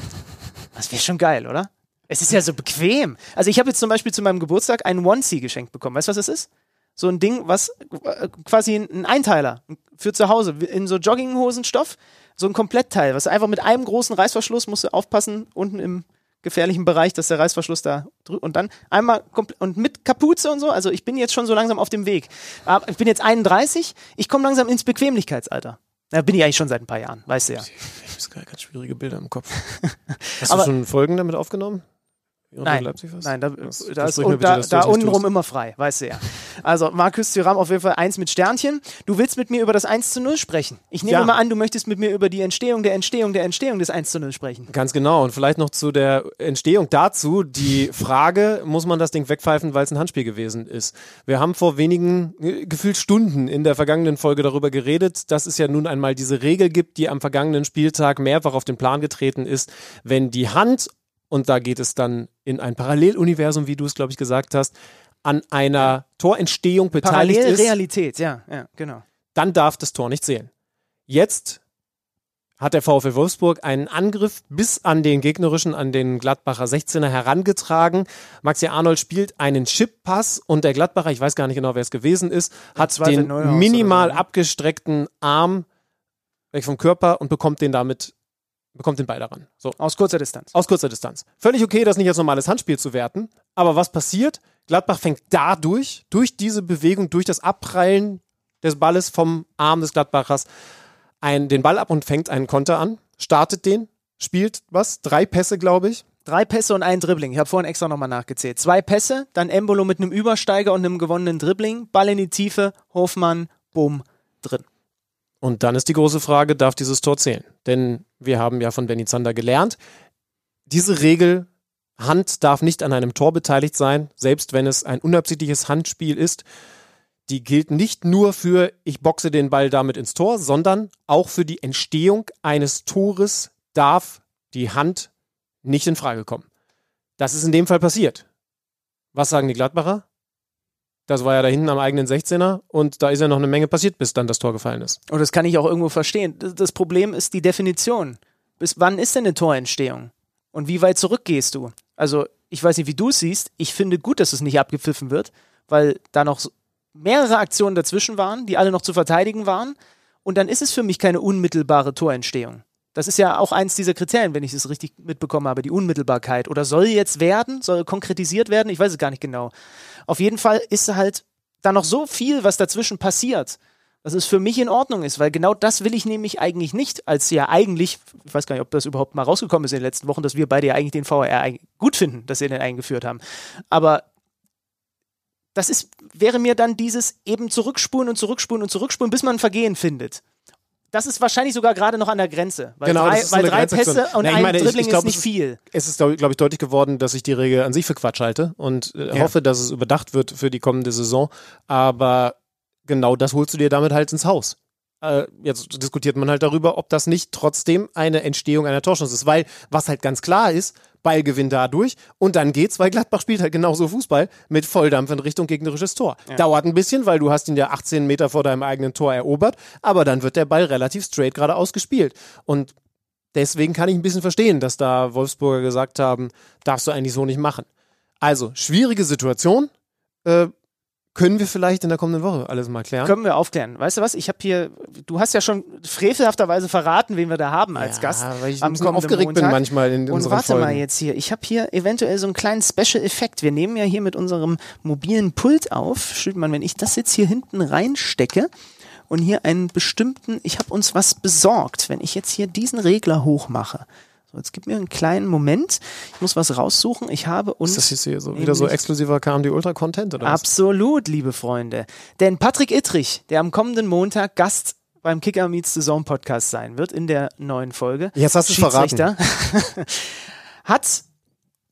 S1: Das wäre schon geil, oder? Es ist ja so bequem. Also ich habe jetzt zum Beispiel zu meinem Geburtstag einen Onesie geschenkt bekommen. Weißt du, was das ist? So ein Ding, was äh, quasi ein Einteiler für zu Hause, in so Jogginghosenstoff, so ein Komplettteil, was einfach mit einem großen Reißverschluss, musst du aufpassen, unten im gefährlichen Bereich, dass der Reißverschluss da drü- und dann einmal komplett und mit Kapuze und so. Also ich bin jetzt schon so langsam auf dem Weg. Aber ich bin jetzt 31, ich komme langsam ins Bequemlichkeitsalter. Da bin ich eigentlich schon seit ein paar Jahren, weißt du ja.
S2: Ich habe ganz schwierige Bilder im Kopf. Hast du schon Folgen damit aufgenommen?
S1: Nein,
S2: Leipzig warst?
S1: nein, da,
S2: Das-
S1: da
S2: das
S1: ist und da, da untenrum immer frei, weißt du ja. Also Markus Thuram auf jeden Fall eins mit Sternchen. Du willst mit mir über das 1 zu 0 sprechen. Ich nehme
S2: Ja.
S1: mal an, du möchtest mit mir über die Entstehung der Entstehung der Entstehung des 1 zu 0 sprechen.
S2: Ganz genau. Und vielleicht noch zu der Entstehung dazu die Frage, muss man das Ding wegpfeifen, weil es ein Handspiel gewesen ist? Wir haben vor wenigen, äh, gefühlt Stunden in der vergangenen Folge darüber geredet, dass es ja nun einmal diese Regel gibt, die am vergangenen Spieltag mehrfach auf den Plan getreten ist, wenn die Hand, und da geht es dann in ein Paralleluniversum, wie du es, glaube ich, gesagt hast, an einer Torentstehung beteiligt
S1: Parallel
S2: ist,
S1: Realität, ja, ja, genau.
S2: dann darf das Tor nicht zählen. Jetzt hat der VfL Wolfsburg einen Angriff bis an den gegnerischen, an den Gladbacher 16er herangetragen. Maxi Arnold spielt einen Chip-Pass und der Gladbacher, ich weiß gar nicht genau, wer es gewesen ist, hat den minimal
S1: ne?
S2: abgestreckten Arm weg vom Körper und bekommt den damit, bekommt den Ball daran. So.
S1: Aus kurzer Distanz.
S2: Aus kurzer Distanz. Völlig okay, das nicht als normales Handspiel zu werten. Aber was passiert? Gladbach fängt dadurch, durch diese Bewegung, durch das Abprallen des Balles vom Arm des Gladbachers, ein, den Ball ab und fängt einen Konter an, startet den, spielt was? Drei Pässe, glaube ich.
S1: Drei Pässe und ein Dribbling. Ich habe vorhin extra nochmal nachgezählt. Zwei Pässe, dann Embolo mit einem Übersteiger und einem gewonnenen Dribbling, Ball in die Tiefe, Hofmann, bumm, drin.
S2: Und dann ist die große Frage, darf dieses Tor zählen? Denn wir haben ja von Benny Zander gelernt, diese Regel, Hand darf nicht an einem Tor beteiligt sein, selbst wenn es ein unabsichtliches Handspiel ist. Die gilt nicht nur für, ich boxe den Ball damit ins Tor, sondern auch für die Entstehung eines Tores darf die Hand nicht in Frage kommen. Das ist in dem Fall passiert. Was sagen die Gladbacher? Das war ja da hinten am eigenen 16er und da ist ja noch eine Menge passiert, bis dann das Tor gefallen ist.
S1: Und das kann ich auch irgendwo verstehen. Das- Problem ist die Definition. Bis wann ist denn eine Torentstehung? Und wie weit zurück gehst du? Also, ich weiß nicht, wie du es siehst. Ich finde gut, dass es nicht abgepfiffen wird, weil da noch mehrere Aktionen dazwischen waren, die alle noch zu verteidigen waren. Und dann ist es für mich keine unmittelbare Torentstehung. Das ist ja auch eins dieser Kriterien, wenn ich es richtig mitbekommen habe, die Unmittelbarkeit. Oder soll jetzt werden, soll konkretisiert werden, ich weiß es gar nicht genau. Auf jeden Fall ist halt da noch so viel, was dazwischen passiert, dass es für mich in Ordnung ist, weil genau das will ich nämlich eigentlich nicht, als ja eigentlich, ich weiß gar nicht, ob das überhaupt mal rausgekommen ist in den letzten Wochen, dass wir beide ja eigentlich den VR gut finden, dass sie den eingeführt haben. Aber das ist, wäre mir dann dieses eben zurückspulen und zurückspulen und zurückspulen, bis man ein Vergehen findet das ist wahrscheinlich sogar gerade noch an der Grenze. Weil
S2: genau,
S1: drei, weil drei Pässe und Na, ein meine, Dribbling
S2: ich, ich glaub,
S1: ist nicht viel.
S2: Es ist, glaube ich, deutlich geworden, dass ich die Regel an sich für Quatsch halte und äh, ja. hoffe, dass es überdacht wird für die kommende Saison. Aber genau das holst du dir damit halt ins Haus. Äh, jetzt diskutiert man halt darüber, ob das nicht trotzdem eine Entstehung einer Torschance ist. Weil, was halt ganz klar ist, Ballgewinn dadurch und dann geht's, weil Gladbach spielt halt genauso Fußball mit Volldampf in Richtung gegnerisches Tor. Ja. Dauert ein bisschen, weil du hast ihn ja 18 Meter vor deinem eigenen Tor erobert, aber dann wird der Ball relativ straight geradeaus gespielt. Und deswegen kann ich ein bisschen verstehen, dass da Wolfsburger gesagt haben, darfst du eigentlich so nicht machen. Also, schwierige Situation. Äh, können wir vielleicht in der kommenden Woche alles mal klären?
S1: Können wir aufklären. Weißt du was? Ich habe hier, du hast ja schon frevelhafterweise verraten, wen wir da haben als
S2: ja,
S1: Gast.
S2: Weil ich am ein aufgeregt Montag. bin manchmal in
S1: Und warte
S2: Folgen.
S1: mal jetzt hier. Ich habe hier eventuell so einen kleinen Special-Effekt. Wir nehmen ja hier mit unserem mobilen Pult auf. Schüttmann, wenn ich das jetzt hier hinten reinstecke und hier einen bestimmten, ich habe uns was besorgt. Wenn ich jetzt hier diesen Regler hochmache, jetzt gib mir einen kleinen Moment. Ich muss was raussuchen. Ich habe uns.
S2: Ist das jetzt hier so wieder so exklusiver KMD Ultra Content oder
S1: was? Absolut, liebe Freunde. Denn Patrick Ittrich, der am kommenden Montag Gast beim Kicker Meets the Zone Podcast sein wird in der neuen Folge.
S2: Jetzt hast du es verraten.
S1: hat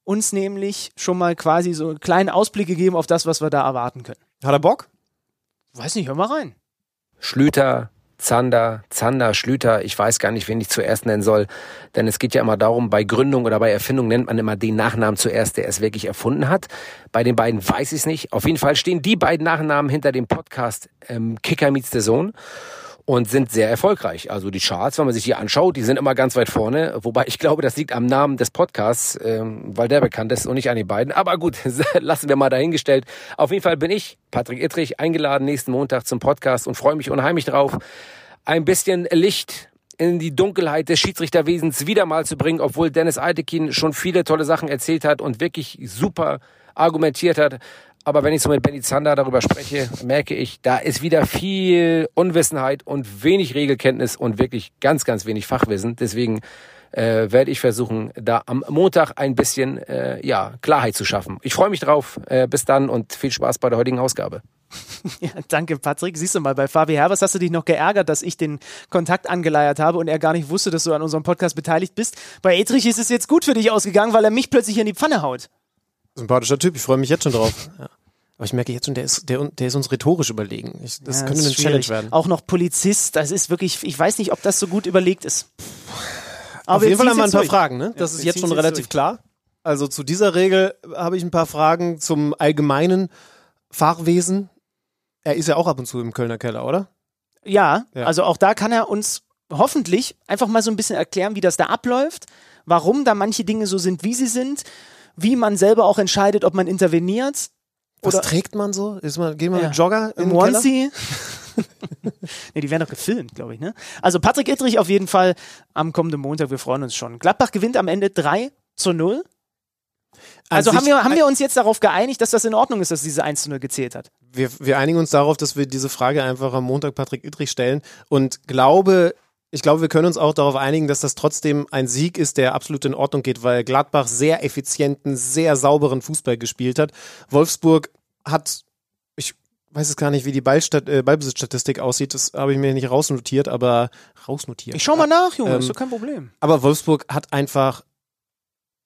S1: uns nämlich schon mal quasi so einen kleinen Ausblick gegeben auf das, was wir da erwarten können.
S2: Hat er Bock?
S1: Weiß nicht, hör mal rein.
S3: Schlüter, Zander, Zander, Schlüter, ich weiß gar nicht, wen ich zuerst nennen soll. Denn es geht ja immer darum, bei Gründung oder bei Erfindung nennt man immer den Nachnamen zuerst, der es wirklich erfunden hat. Bei den beiden weiß ich es nicht. Auf jeden Fall stehen die beiden Nachnamen hinter dem Podcast ähm, Kicker Meets the Zone und sind sehr erfolgreich. Also die Charts, wenn man sich die anschaut, die sind immer ganz weit vorne. Wobei ich glaube, das liegt am Namen des Podcasts, ähm, weil der bekannt ist und nicht an den beiden. Aber gut, lassen wir mal dahingestellt. Auf jeden Fall bin ich, Patrick Ittrich, eingeladen nächsten Montag zum Podcast und freue mich unheimlich drauf, ein bisschen Licht in die Dunkelheit des Schiedsrichterwesens wieder mal zu bringen, obwohl Dennis Eitekin schon viele tolle Sachen erzählt hat und wirklich super argumentiert hat. Aber wenn ich so mit Benny Zander darüber spreche, merke ich, da ist wieder viel Unwissenheit und wenig Regelkenntnis und wirklich ganz, ganz wenig Fachwissen. Deswegen äh, werde ich versuchen, da am Montag ein bisschen äh, ja, Klarheit zu schaffen. Ich freue mich drauf. Äh, bis dann und viel Spaß bei der heutigen Ausgabe.
S1: Ja, danke, Patrick. Siehst du mal, bei Fabi Herbers hast du dich noch geärgert, dass ich den Kontakt angeleiert habe und er gar nicht wusste, dass du an unserem Podcast beteiligt bist. Bei Edrich ist es jetzt gut für dich ausgegangen, weil er mich plötzlich in die Pfanne haut.
S2: Sympathischer Typ, ich freue mich jetzt schon drauf. Ja. Aber ich merke jetzt schon, der ist, der, der ist uns rhetorisch überlegen. Ich, das ja, könnte das eine Challenge werden.
S1: Auch noch Polizist, das ist wirklich, ich weiß nicht, ob das so gut überlegt ist.
S2: Aber Auf jeden Fall haben wir ein paar durch. Fragen, ne? Das ja, ist jetzt schon relativ durch. klar. Also zu dieser Regel habe ich ein paar Fragen zum allgemeinen Fahrwesen. Er ist ja auch ab und zu im Kölner Keller, oder?
S1: Ja, ja, also auch da kann er uns hoffentlich einfach mal so ein bisschen erklären, wie das da abläuft, warum da manche Dinge so sind, wie sie sind wie man selber auch entscheidet, ob man interveniert.
S2: Was trägt man so? Ist man, gehen wir ja. mit Jogger
S1: im Onesie? nee, die werden doch gefilmt, glaube ich, ne? Also Patrick Ittrich auf jeden Fall am kommenden Montag, wir freuen uns schon. Gladbach gewinnt am Ende 3 zu 0. Also haben wir, haben wir uns jetzt darauf geeinigt, dass das in Ordnung ist, dass diese 1 zu 0 gezählt hat?
S2: Wir, wir einigen uns darauf, dass wir diese Frage einfach am Montag Patrick Ittrich stellen und glaube, ich glaube, wir können uns auch darauf einigen, dass das trotzdem ein Sieg ist, der absolut in Ordnung geht, weil Gladbach sehr effizienten, sehr sauberen Fußball gespielt hat. Wolfsburg hat, ich weiß es gar nicht, wie die Ballstat äh, Ballbesitzstatistik aussieht, das habe ich mir nicht rausnotiert, aber rausnotiert.
S1: Ich schau mal nach, Junge, ähm, ist doch kein Problem.
S2: Aber Wolfsburg hat einfach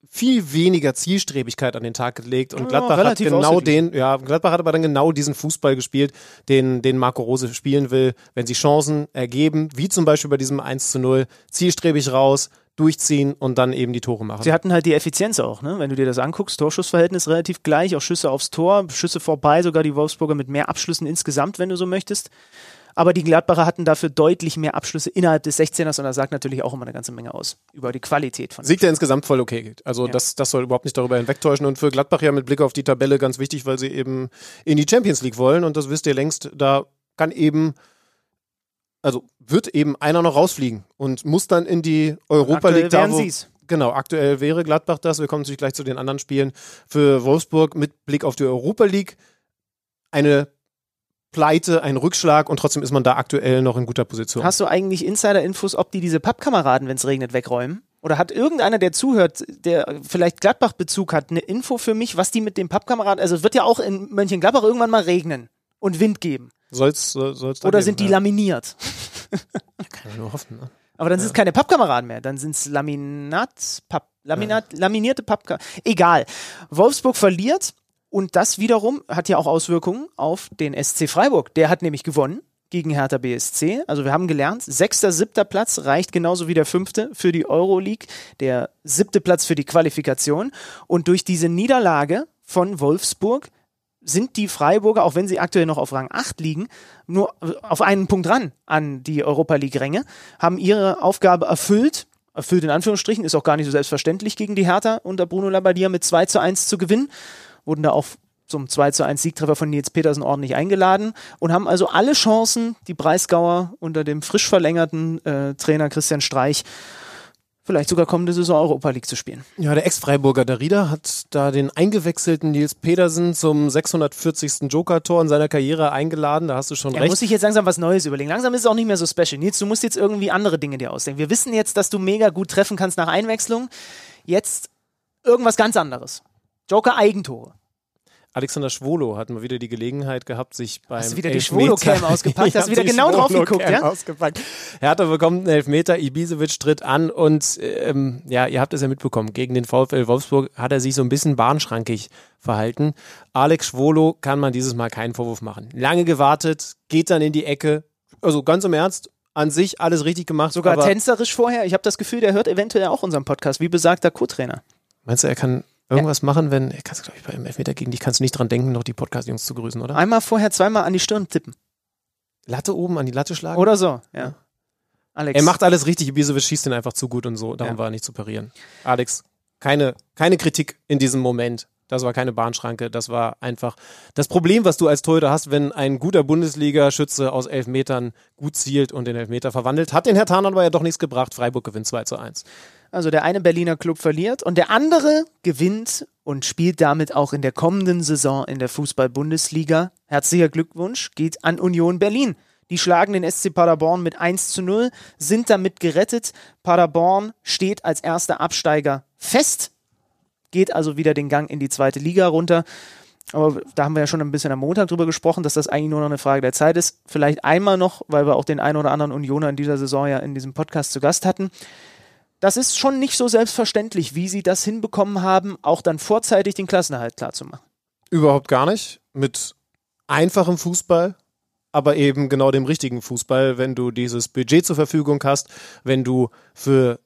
S2: viel weniger Zielstrebigkeit an den Tag gelegt und Gladbach ja, hat genau den, ja, Gladbach hat aber dann genau diesen Fußball gespielt, den, den Marco Rose spielen will, wenn sie Chancen ergeben, wie zum Beispiel bei diesem 1 zu 0, zielstrebig raus, durchziehen und dann eben die Tore machen.
S1: Sie hatten halt die Effizienz auch, ne? wenn du dir das anguckst, Torschussverhältnis relativ gleich, auch Schüsse aufs Tor, Schüsse vorbei, sogar die Wolfsburger mit mehr Abschlüssen insgesamt, wenn du so möchtest. Aber die Gladbacher hatten dafür deutlich mehr Abschlüsse innerhalb des 16ers und das sagt natürlich auch immer eine ganze Menge aus über die Qualität von.
S2: Sieg, der insgesamt voll okay geht. Also ja. das, das soll überhaupt nicht darüber hinwegtäuschen und für Gladbach ja mit Blick auf die Tabelle ganz wichtig, weil sie eben in die Champions League wollen und das wisst ihr längst, da kann eben also wird eben einer noch rausfliegen und muss dann in die Europa League. Da, wo, genau, aktuell wäre Gladbach das. Wir kommen natürlich gleich zu den anderen Spielen für Wolfsburg mit Blick auf die Europa League. Eine Pleite, ein Rückschlag und trotzdem ist man da aktuell noch in guter Position.
S1: Hast du eigentlich Insider-Infos, ob die diese Pappkameraden, wenn es regnet, wegräumen? Oder hat irgendeiner, der zuhört, der vielleicht Gladbach-Bezug hat, eine Info für mich, was die mit dem Pappkameraden, also es wird ja auch in Mönchengladbach irgendwann mal regnen und Wind geben.
S2: Soll's, soll's
S1: Oder geben, sind die ja. laminiert?
S2: Kann man nur hoffen, ne?
S1: Aber dann sind es keine Pappkameraden mehr, dann sind es Laminat, Papp, Laminat, ja. laminierte Pappkameraden. Egal. Wolfsburg verliert und das wiederum hat ja auch Auswirkungen auf den SC Freiburg. Der hat nämlich gewonnen gegen Hertha BSC. Also wir haben gelernt, sechster, siebter Platz reicht genauso wie der fünfte für die Euroleague, der siebte Platz für die Qualifikation. Und durch diese Niederlage von Wolfsburg sind die Freiburger, auch wenn sie aktuell noch auf Rang 8 liegen, nur auf einen Punkt ran an die Europa League-Ränge, haben ihre Aufgabe erfüllt. Erfüllt in Anführungsstrichen, ist auch gar nicht so selbstverständlich gegen die Hertha unter Bruno Labbadia mit 2 zu 1 zu gewinnen. Wurden da auch zum 2 zu 1 Siegtreffer von Nils Petersen ordentlich eingeladen und haben also alle Chancen, die Breisgauer unter dem frisch verlängerten äh, Trainer Christian Streich vielleicht sogar kommende Saison Europa League zu spielen.
S2: Ja, der Ex-Freiburger Darida hat da den eingewechselten Nils Pedersen zum 640. Joker-Tor in seiner Karriere eingeladen. Da hast du schon
S1: ja,
S2: recht.
S1: muss ich jetzt langsam was Neues überlegen. Langsam ist es auch nicht mehr so special. Nils, du musst jetzt irgendwie andere Dinge dir ausdenken. Wir wissen jetzt, dass du mega gut treffen kannst nach Einwechslung. Jetzt irgendwas ganz anderes. Joker-Eigentore.
S2: Alexander Schwolo hat mal wieder die Gelegenheit gehabt, sich beim
S1: Hast du wieder die Schwolo-Cam ausgepackt? Hast du wieder genau drauf geguckt, ja?
S2: Ausgepackt. Hertha bekommt einen Elfmeter, Ibisevic tritt an und ähm, ja, ihr habt es ja mitbekommen, gegen den VfL Wolfsburg hat er sich so ein bisschen bahnschrankig verhalten. Alex Schwolo kann man dieses Mal keinen Vorwurf machen. Lange gewartet, geht dann in die Ecke, also ganz im Ernst, an sich alles richtig gemacht.
S1: Sogar tänzerisch vorher. Ich habe das Gefühl, der hört eventuell auch unseren Podcast, wie besagter Co-Trainer.
S2: Meinst du, er kann irgendwas ja. machen, wenn, kannst glaube ich beim Elfmeter gegen dich kannst du nicht dran denken, noch die Podcast-Jungs zu grüßen, oder?
S1: Einmal vorher, zweimal an die Stirn tippen.
S2: Latte oben an die Latte schlagen?
S1: Oder so, ja.
S2: Alex. Er macht alles richtig, Ibisevic schießt den einfach zu gut und so, darum ja. war er nicht zu parieren. Alex, keine, keine Kritik in diesem Moment. Das war keine Bahnschranke, das war einfach das Problem, was du als Torhüter hast, wenn ein guter Bundesliga-Schütze aus elf Metern gut zielt und den Elfmeter verwandelt. Hat den Herr Tarnan aber ja doch nichts gebracht. Freiburg gewinnt 2 zu 1.
S1: Also der eine Berliner Club verliert und der andere gewinnt und spielt damit auch in der kommenden Saison in der Fußball-Bundesliga. Herzlicher Glückwunsch geht an Union Berlin. Die schlagen den SC Paderborn mit 1 zu 0, sind damit gerettet. Paderborn steht als erster Absteiger fest, geht also wieder den Gang in die zweite Liga runter. Aber da haben wir ja schon ein bisschen am Montag drüber gesprochen, dass das eigentlich nur noch eine Frage der Zeit ist. Vielleicht einmal noch, weil wir auch den einen oder anderen Unioner in dieser Saison ja in diesem Podcast zu Gast hatten das ist schon nicht so selbstverständlich, wie sie das hinbekommen haben, auch dann vorzeitig den Klassenerhalt klarzumachen.
S2: Überhaupt gar nicht. Mit einfachem Fußball, aber eben genau dem richtigen Fußball, wenn du dieses Budget zur Verfügung hast, wenn du für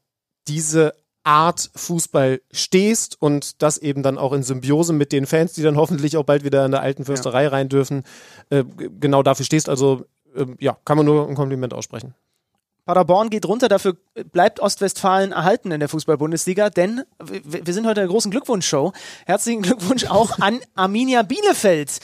S2: diese Art Fußball stehst und das eben dann auch in Symbiose mit den Fans, die dann hoffentlich auch bald wieder in der alten Fürsterei ja. rein dürfen, äh, genau dafür stehst. Also äh, ja, kann man nur ein Kompliment aussprechen.
S1: Paderborn geht runter, dafür bleibt Ostwestfalen erhalten in der Fußball-Bundesliga, denn wir sind heute in der großen Glückwunschshow. Herzlichen Glückwunsch auch an Arminia Bielefeld.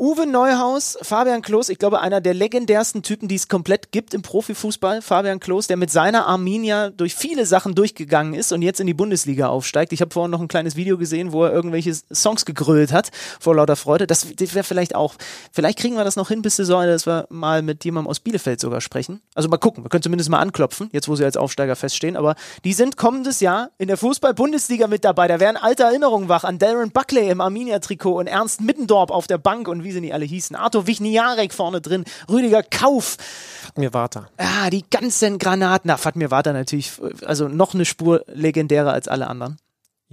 S1: Uwe Neuhaus, Fabian Klos, ich glaube, einer der legendärsten Typen, die es komplett gibt im Profifußball. Fabian Klos, der mit seiner Arminia durch viele Sachen durchgegangen ist und jetzt in die Bundesliga aufsteigt. Ich habe vorhin noch ein kleines Video gesehen, wo er irgendwelche Songs gegrölt hat vor lauter Freude. Das, wäre vielleicht auch, vielleicht kriegen wir das noch hin bis Saison, dass wir mal mit jemandem aus Bielefeld sogar sprechen. Also mal gucken, wir können zumindest mal anklopfen, jetzt wo sie als Aufsteiger feststehen. Aber die sind kommendes Jahr in der Fußball-Bundesliga mit dabei. Da werden alte Erinnerungen wach an Darren Buckley im Arminia-Trikot und Ernst Mittendorp auf der Bank und wie wie sie nicht alle hießen. Arthur Wichniarek vorne drin, Rüdiger Kauf.
S2: Fatmir Vata.
S1: Ah, die ganzen Granaten. Na, Fatmir Vata natürlich, also noch eine Spur legendärer als alle anderen.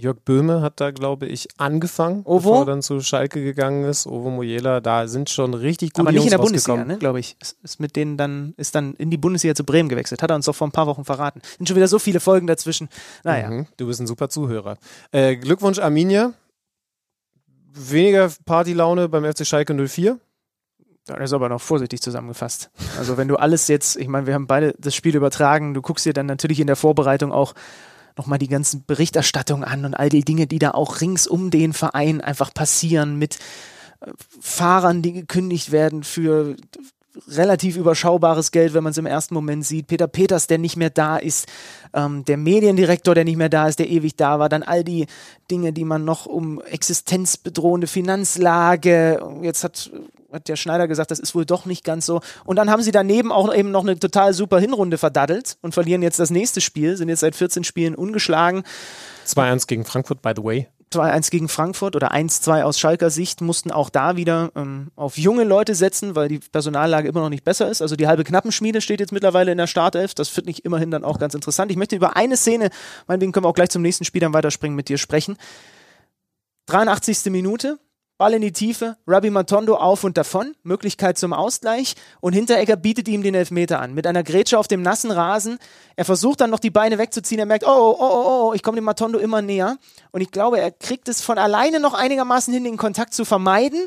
S2: Jörg Böhme hat da, glaube ich, angefangen, Ovo? bevor er dann zu Schalke gegangen ist. Ovo Mojela, da sind schon richtig gute
S1: Aber nicht
S2: Jungs
S1: in der Bundesliga, ne, glaube ich. Ist, ist mit denen dann, ist dann in die Bundesliga zu Bremen gewechselt. Hat er uns doch vor ein paar Wochen verraten. Sind schon wieder so viele Folgen dazwischen. Naja. Mhm,
S2: du bist ein super Zuhörer. Äh, Glückwunsch Arminia weniger Partylaune beim FC Schalke 04.
S1: Das ist aber noch vorsichtig zusammengefasst. Also wenn du alles jetzt, ich meine, wir haben beide das Spiel übertragen, du guckst dir dann natürlich in der Vorbereitung auch nochmal die ganzen Berichterstattungen an und all die Dinge, die da auch rings um den Verein einfach passieren mit äh, Fahrern, die gekündigt werden für relativ überschaubares Geld, wenn man es im ersten Moment sieht. Peter Peters, der nicht mehr da ist, ähm, der Mediendirektor, der nicht mehr da ist, der ewig da war, dann all die Dinge, die man noch um existenzbedrohende Finanzlage, jetzt hat hat der Schneider gesagt, das ist wohl doch nicht ganz so. Und dann haben sie daneben auch eben noch eine total super Hinrunde verdaddelt und verlieren jetzt das nächste Spiel, sind jetzt seit 14 Spielen ungeschlagen.
S2: 2-1 gegen Frankfurt, by the way.
S1: 2-1 gegen Frankfurt oder 1-2 aus Schalker Sicht, mussten auch da wieder ähm, auf junge Leute setzen, weil die Personallage immer noch nicht besser ist. Also die halbe Knappenschmiede steht jetzt mittlerweile in der Startelf. Das finde ich immerhin dann auch ganz interessant. Ich möchte über eine Szene, meinetwegen können wir auch gleich zum nächsten Spiel dann weiterspringen, mit dir sprechen. 83. Minute, Ball in die Tiefe, Rabbi Matondo auf und davon, Möglichkeit zum Ausgleich und Hinteregger bietet ihm den Elfmeter an. Mit einer Grätsche auf dem nassen Rasen. Er versucht dann noch die Beine wegzuziehen. Er merkt, oh, oh, oh, oh, ich komme dem Matondo immer näher. Und ich glaube, er kriegt es von alleine noch einigermaßen hin, den Kontakt zu vermeiden.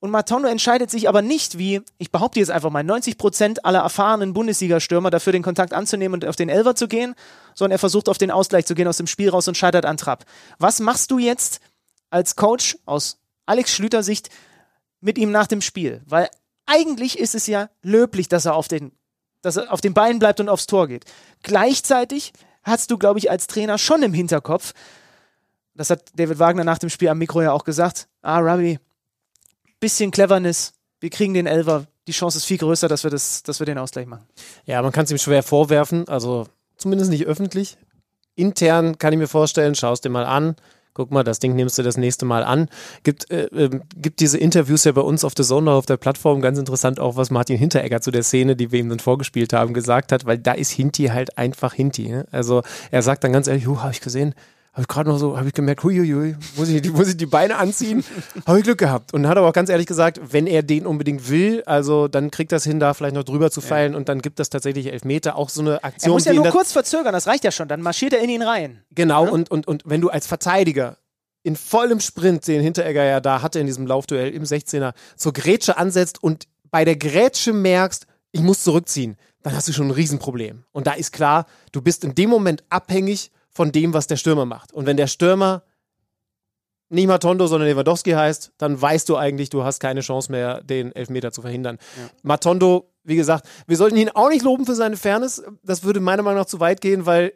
S1: Und Matondo entscheidet sich aber nicht, wie, ich behaupte jetzt einfach mal, 90 Prozent aller erfahrenen Bundesliga-Stürmer dafür den Kontakt anzunehmen und auf den Elver zu gehen, sondern er versucht auf den Ausgleich zu gehen aus dem Spiel raus und scheitert an Trapp. Was machst du jetzt als Coach aus Alex Schlüter Sicht mit ihm nach dem Spiel. Weil eigentlich ist es ja löblich, dass er auf den, dass er auf den Beinen bleibt und aufs Tor geht. Gleichzeitig hast du, glaube ich, als Trainer schon im Hinterkopf, das hat David Wagner nach dem Spiel am Mikro ja auch gesagt, ah, Rabbi, bisschen Cleverness, wir kriegen den Elver, die Chance ist viel größer, dass wir, das, dass wir den Ausgleich machen.
S2: Ja, man kann es ihm schwer vorwerfen, also zumindest nicht öffentlich. Intern kann ich mir vorstellen, schau es dir mal an, guck mal, das Ding nimmst du das nächste Mal an. Gibt, äh, äh, gibt diese Interviews ja bei uns auf der Zone auf der Plattform ganz interessant auch, was Martin Hinteregger zu der Szene, die wir ihm dann vorgespielt haben, gesagt hat, weil da ist Hinti halt einfach Hinti. Ne? Also er sagt dann ganz ehrlich, habe ich gesehen, habe ich gerade noch so, habe ich gemerkt, huiuiui, muss ich, muss ich die Beine anziehen? habe ich Glück gehabt. Und hat aber auch ganz ehrlich gesagt, wenn er den unbedingt will, also dann kriegt das hin, da vielleicht noch drüber zu fallen ja. und dann gibt das tatsächlich Elfmeter, auch so eine Aktion. Er
S1: muss ja nur kurz verzögern, das reicht ja schon, dann marschiert er in ihn rein.
S2: Genau, ja? und, und, und wenn du als Verteidiger in vollem Sprint, den Hinteregger ja da hatte in diesem Laufduell im 16er, zur Grätsche ansetzt und bei der Grätsche merkst, ich muss zurückziehen, dann hast du schon ein Riesenproblem. Und da ist klar, du bist in dem Moment abhängig von dem, was der Stürmer macht. Und wenn der Stürmer nicht Matondo, sondern Lewandowski heißt, dann weißt du eigentlich, du hast keine Chance mehr, den Elfmeter zu verhindern. Ja. Matondo, wie gesagt, wir sollten ihn auch nicht loben für seine Fairness. Das würde meiner Meinung nach zu weit gehen, weil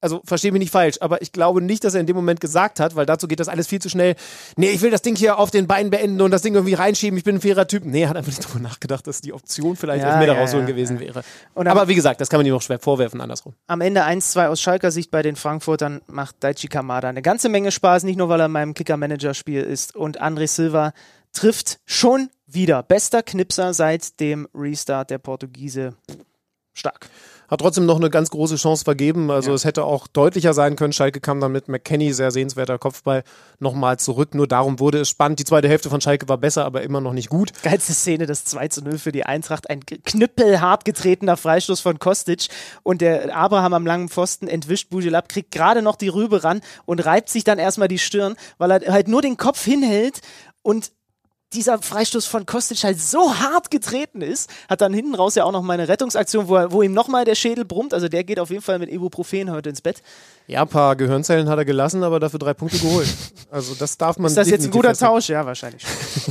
S2: also verstehe mich nicht falsch, aber ich glaube nicht, dass er in dem Moment gesagt hat, weil dazu geht das alles viel zu schnell. Nee, ich will das Ding hier auf den Beinen beenden und das Ding irgendwie reinschieben, ich bin ein fairer Typ. Nee, er hat einfach nicht drüber nachgedacht, dass die Option vielleicht ja, Elfmeter ja, rausholen ja, gewesen wäre. aber wie gesagt, das kann man ihm auch schwer vorwerfen, andersrum.
S1: Am Ende 1-2 aus Schalker Sicht bei den Frankfurtern macht Daichi Kamada eine ganze Menge Spaß, nicht nur weil er in meinem Kicker-Manager-Spiel ist und André Silva trifft schon wieder. Bester Knipser seit dem Restart der Portugiese. Stark
S2: hat trotzdem noch eine ganz große Chance vergeben. Also ja. es hätte auch deutlicher sein können. Schalke kam dann mit McKenny, sehr sehenswerter Kopfball, nochmal zurück. Nur darum wurde es spannend. Die zweite Hälfte von Schalke war besser, aber immer noch nicht gut.
S1: Geilste Szene, das 2 zu 0 für die Eintracht. Ein knüppelhart getretener Freistoß von Kostic und der Abraham am langen Pfosten entwischt Bujelab, kriegt gerade noch die Rübe ran und reibt sich dann erstmal die Stirn, weil er halt nur den Kopf hinhält und dieser Freistoß von Kostic halt so hart getreten ist, hat dann hinten raus ja auch noch mal eine Rettungsaktion, wo, er, wo ihm nochmal der Schädel brummt. Also der geht auf jeden Fall mit Ibuprofen heute ins Bett.
S2: Ja, ein paar Gehirnzellen hat er gelassen, aber dafür drei Punkte geholt. Also das darf man
S1: Ist das jetzt ein guter festhalten. Tausch? Ja, wahrscheinlich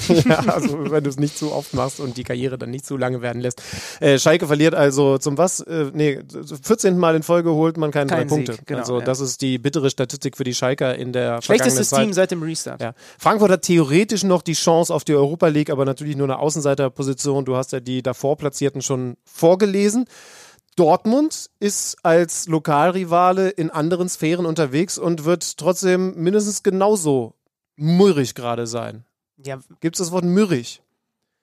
S2: ja, also wenn du es nicht zu oft machst und die Karriere dann nicht zu lange werden lässt. Äh, Schalke verliert also zum was? Äh, nee, 14. Mal in Folge holt man keine Kein drei Sieg, Punkte. Genau, also ja. das ist die bittere Statistik für die Schalker in der
S1: Schlechtestes Team seit dem Restart.
S2: Ja. Frankfurt hat theoretisch noch die Chance auf die Europa League, aber natürlich nur eine Außenseiterposition. Du hast ja die davor Platzierten schon vorgelesen. Dortmund ist als Lokalrivale in anderen Sphären unterwegs und wird trotzdem mindestens genauso mürrig gerade sein. Ja. Gibt es das Wort mürrig?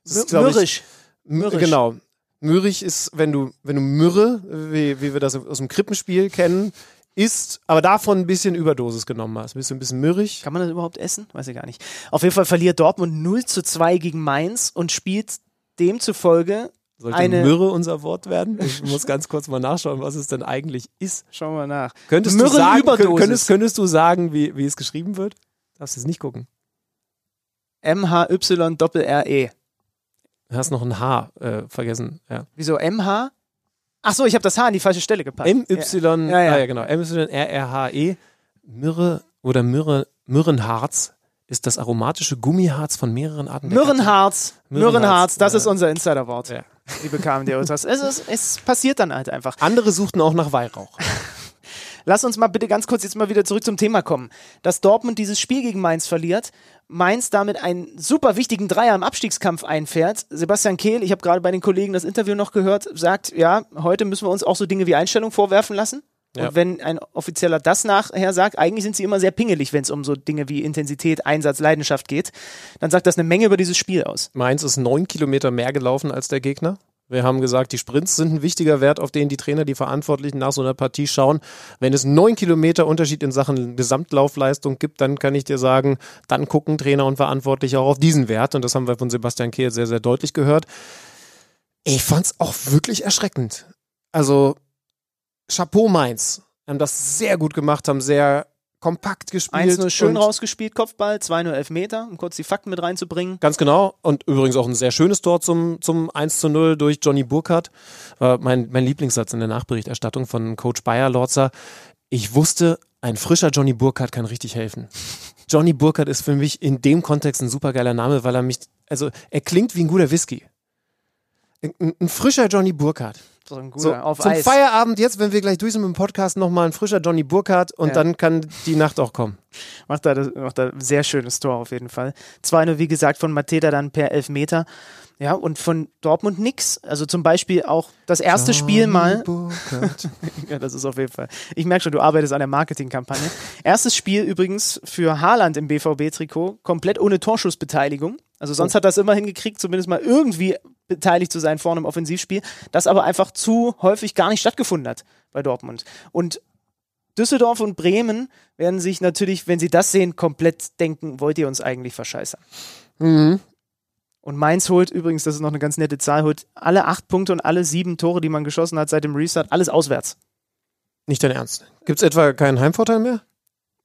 S1: Das ist, mürrig.
S2: Ich, mürrig. Genau. Mürrig ist, wenn du, wenn du Mürre, wie, wie wir das aus dem Krippenspiel kennen, isst, aber davon ein bisschen Überdosis genommen hast. Bist du ein bisschen mürrig?
S1: Kann man das überhaupt essen? Weiß ich gar nicht. Auf jeden Fall verliert Dortmund 0 zu 2 gegen Mainz und spielt demzufolge
S2: sollte eine Myrrhe unser Wort werden? Ich muss ganz kurz mal nachschauen, was es denn eigentlich ist.
S1: Schauen wir nach.
S2: Könntest du sagen, könntest, könntest du sagen wie, wie es geschrieben wird? Darfst du es nicht gucken.
S1: M-H-Y-R-E.
S2: Du hast noch ein H äh, vergessen. Ja.
S1: Wieso M-H? Ach so, ich habe das H an die falsche Stelle gepackt.
S2: M-Y, ja. Ja, ja. Ah, ja, genau. M-Y-R-R-H-E. Myrrhe oder Myrrhe, Myrrenharz ist das aromatische Gummiharz von mehreren Arten.
S1: Mürrenharz,
S2: Mürrenharz,
S1: das ist unser Insiderwort.
S2: Ja.
S1: Liebe KMD Ultras. Es, ist, es passiert dann halt einfach.
S2: Andere suchten auch nach Weihrauch.
S1: Lass uns mal bitte ganz kurz jetzt mal wieder zurück zum Thema kommen. Dass Dortmund dieses Spiel gegen Mainz verliert, Mainz damit einen super wichtigen Dreier im Abstiegskampf einfährt. Sebastian Kehl, ich habe gerade bei den Kollegen das Interview noch gehört, sagt, ja, heute müssen wir uns auch so Dinge wie Einstellung vorwerfen lassen.
S2: Ja.
S1: Und wenn ein Offizieller das nachher sagt, eigentlich sind sie immer sehr pingelig, wenn es um so Dinge wie Intensität, Einsatz, Leidenschaft geht, dann sagt das eine Menge über dieses Spiel aus.
S2: Mainz ist neun Kilometer mehr gelaufen als der Gegner. Wir haben gesagt, die Sprints sind ein wichtiger Wert, auf den die Trainer, die Verantwortlichen nach so einer Partie schauen. Wenn es neun Kilometer Unterschied in Sachen Gesamtlaufleistung gibt, dann kann ich dir sagen, dann gucken Trainer und Verantwortliche auch auf diesen Wert. Und das haben wir von Sebastian Kehl sehr, sehr deutlich gehört. Ich fand's auch wirklich erschreckend. Also, Chapeau Mainz. Haben das sehr gut gemacht, haben sehr kompakt gespielt.
S1: 1-0 schön rausgespielt, Kopfball, 2-0 Elfmeter, um kurz die Fakten mit reinzubringen.
S2: Ganz genau. Und übrigens auch ein sehr schönes Tor zum, zum 1 zu 0 durch Johnny Burkhardt. War mein, mein Lieblingssatz in der Nachberichterstattung von Coach Bayer Lorzer. Ich wusste, ein frischer Johnny Burkhardt kann richtig helfen. Johnny Burkhardt ist für mich in dem Kontext ein supergeiler Name, weil er mich, also er klingt wie ein guter Whisky. Ein, ein frischer Johnny Burkhardt.
S1: So ein guter,
S2: So,
S1: auf
S2: zum
S1: Eis.
S2: Feierabend jetzt, wenn wir gleich durch sind mit dem Podcast, nochmal ein frischer Johnny Burkhardt und
S1: Ja.
S2: dann kann die Nacht auch kommen.
S1: Macht da, das, macht da ein sehr schönes Tor auf jeden Fall. 2-0, wie gesagt, von Mateta dann per Elfmeter. Ja, und von Dortmund nix. Also zum Beispiel auch das erste Spiel mal. Ja, das ist auf jeden Fall. Ich merke schon, du arbeitest an der Marketingkampagne. Erstes Spiel übrigens für Haaland im BVB-Trikot, komplett ohne Torschussbeteiligung. Also sonst hat das immer hingekriegt, zumindest mal irgendwie beteiligt zu sein vorne im Offensivspiel, das aber einfach zu häufig gar nicht stattgefunden hat bei Dortmund. Und Düsseldorf und Bremen werden sich natürlich, wenn sie das sehen, komplett denken, wollt ihr uns eigentlich verscheißern?
S2: mhm.
S1: Und Mainz holt übrigens, das ist noch eine ganz nette Zahl, holt alle acht Punkte und alle sieben Tore, die man geschossen hat seit dem Restart, alles auswärts.
S2: Nicht dein Ernst. Gibt es etwa keinen Heimvorteil mehr?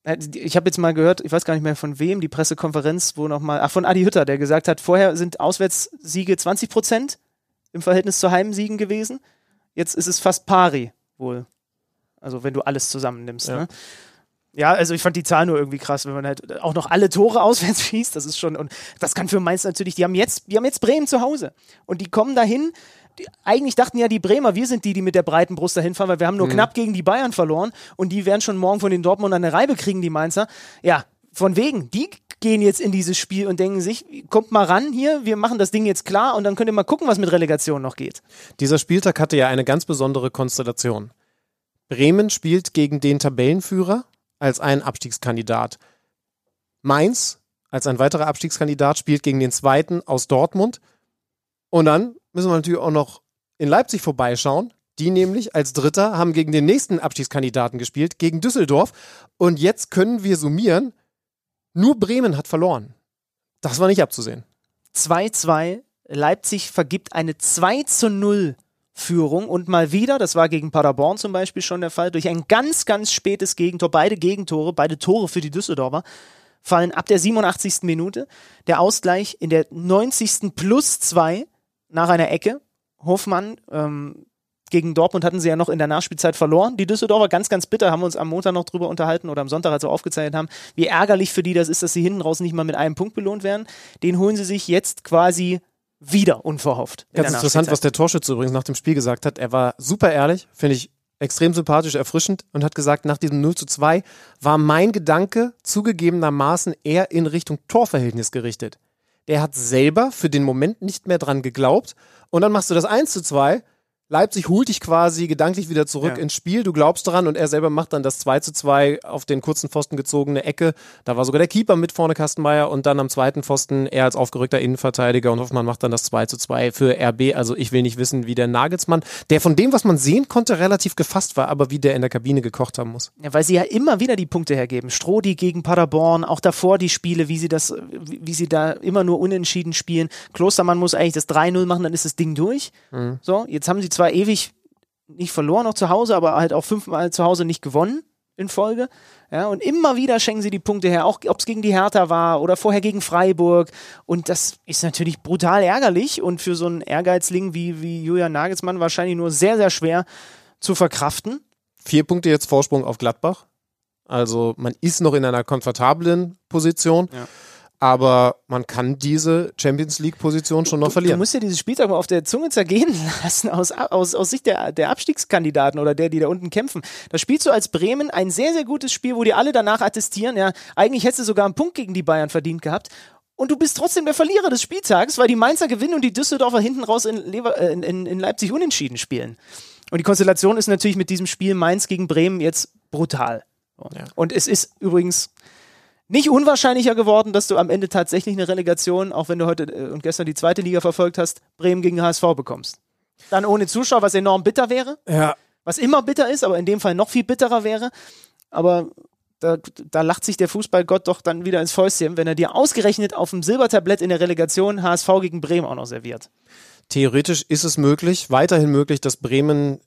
S1: Äh, Ich habe jetzt mal gehört, ich weiß gar nicht mehr von wem, die Pressekonferenz, wo nochmal, ach, von Adi Hütter, der gesagt hat, vorher sind Auswärtssiege 20 Prozent im Verhältnis zu Heimsiegen gewesen. Jetzt ist es fast pari wohl. Also wenn du alles zusammennimmst.
S2: Ja.
S1: Ne? Ja, also ich fand die Zahl nur irgendwie krass, wenn man halt auch noch alle Tore auswärts schießt, das ist schon, und das kann für Mainz natürlich, die haben jetzt, die haben jetzt Bremen zu Hause. Und die kommen dahin, eigentlich dachten ja die Bremer, wir sind die, die mit der breiten Brust dahin fahren, weil wir haben nur knapp gegen die Bayern verloren und die werden schon morgen von den Dortmund eine Reibe kriegen, die Mainzer. Ja, von wegen, die gehen jetzt in dieses Spiel und denken sich, kommt mal ran hier, wir machen das Ding jetzt klar und dann könnt ihr mal gucken, was mit Relegation noch geht.
S2: Dieser Spieltag hatte ja eine ganz besondere Konstellation. Bremen spielt gegen den Tabellenführer als ein Abstiegskandidat. Mainz als ein weiterer Abstiegskandidat spielt gegen den zweiten aus Dortmund. Und dann müssen wir natürlich auch noch in Leipzig vorbeischauen. Die nämlich als Dritter haben gegen den nächsten Abstiegskandidaten gespielt, gegen Düsseldorf. Und jetzt können wir summieren, nur Bremen hat verloren. Das war nicht abzusehen.
S1: 2-2. Leipzig vergibt eine 2 zu 0 Führung und mal wieder, das war gegen Paderborn zum Beispiel schon der Fall, durch ein ganz, ganz spätes Gegentor, beide Gegentore, beide Tore für die Düsseldorfer, fallen ab der 87. Minute. Der Ausgleich in der 90. plus 2 nach einer Ecke. Hofmann, ähm, gegen Dortmund hatten sie ja noch in der Nachspielzeit verloren. Die Düsseldorfer ganz, ganz bitter, haben wir uns am Montag noch drüber unterhalten oder am Sonntag, als wir aufgezeichnet haben, wie ärgerlich für die das ist, dass sie hinten raus nicht mal mit einem Punkt belohnt werden. Den holen sie sich jetzt quasi wieder unverhofft. in
S2: Ganz interessant, was der Torschütze übrigens nach dem Spiel gesagt hat. Er war super ehrlich, finde ich extrem sympathisch, erfrischend und hat gesagt, nach diesem 0 zu 2 war mein Gedanke zugegebenermaßen eher in Richtung Torverhältnis gerichtet. Der hat selber für den Moment nicht mehr dran geglaubt und dann machst du das 1 zu 2. Leipzig holt dich quasi gedanklich wieder zurück
S1: Ja.
S2: ins Spiel. Du glaubst dran und er selber macht dann das 2 zu 2 auf den kurzen Pfosten gezogene Ecke. Da war sogar der Keeper mit vorne, Kastenmeier, und dann am zweiten Pfosten er als aufgerückter Innenverteidiger und Hoffmann macht dann das 2 zu 2 für RB. Also ich will nicht wissen, wie der Nagelsmann, der von dem, was man sehen konnte, relativ gefasst war, aber wie der in der Kabine gekocht haben muss.
S1: Ja, weil sie ja immer wieder die Punkte hergeben. Strodi gegen Paderborn, auch davor die Spiele, wie sie das, wie, sie da immer nur unentschieden spielen. Klostermann muss eigentlich das 3-0 machen, dann ist das Ding durch. So, jetzt haben sie zwar ewig nicht verloren noch zu Hause, aber halt auch fünfmal zu Hause nicht gewonnen in Folge. Ja, und immer wieder schenken sie die Punkte her, auch ob es gegen die Hertha war oder vorher gegen Freiburg. Und das ist natürlich brutal ärgerlich und für so einen Ehrgeizling wie, wie Julian Nagelsmann wahrscheinlich nur sehr, sehr schwer zu verkraften.
S2: Vier Punkte jetzt Vorsprung auf Gladbach. Also man ist noch in einer komfortablen Position.
S1: Ja.
S2: Aber man kann diese Champions League-Position schon noch
S1: Du
S2: verlieren.
S1: musst ja dieses Spieltag mal auf der Zunge zergehen lassen, aus, aus, aus Sicht der, der Abstiegskandidaten oder der, die da unten kämpfen. Da spielst du als Bremen ein sehr, sehr gutes Spiel, wo die alle danach attestieren, ja, eigentlich hättest du sogar einen Punkt gegen die Bayern verdient gehabt. Und du bist trotzdem der Verlierer des Spieltags, weil die Mainzer gewinnen und die Düsseldorfer hinten raus in, Lever, äh, in, in, in Leipzig unentschieden spielen. Und die Konstellation ist natürlich mit diesem Spiel Mainz gegen Bremen jetzt brutal.
S2: Ja.
S1: Und es ist übrigens nicht unwahrscheinlicher geworden, dass du am Ende tatsächlich eine Relegation, auch wenn du heute äh, und gestern die zweite Liga verfolgt hast, Bremen gegen HSV bekommst. Dann ohne Zuschauer, was enorm bitter wäre,
S2: ja,
S1: was immer bitter ist, aber in dem Fall noch viel bitterer wäre. Aber da, da lacht sich der Fußballgott doch dann wieder ins Fäustchen, wenn er dir ausgerechnet auf dem Silbertablett in der Relegation HSV gegen Bremen auch noch serviert.
S2: theoretisch ist es möglich, weiterhin möglich, dass Bremen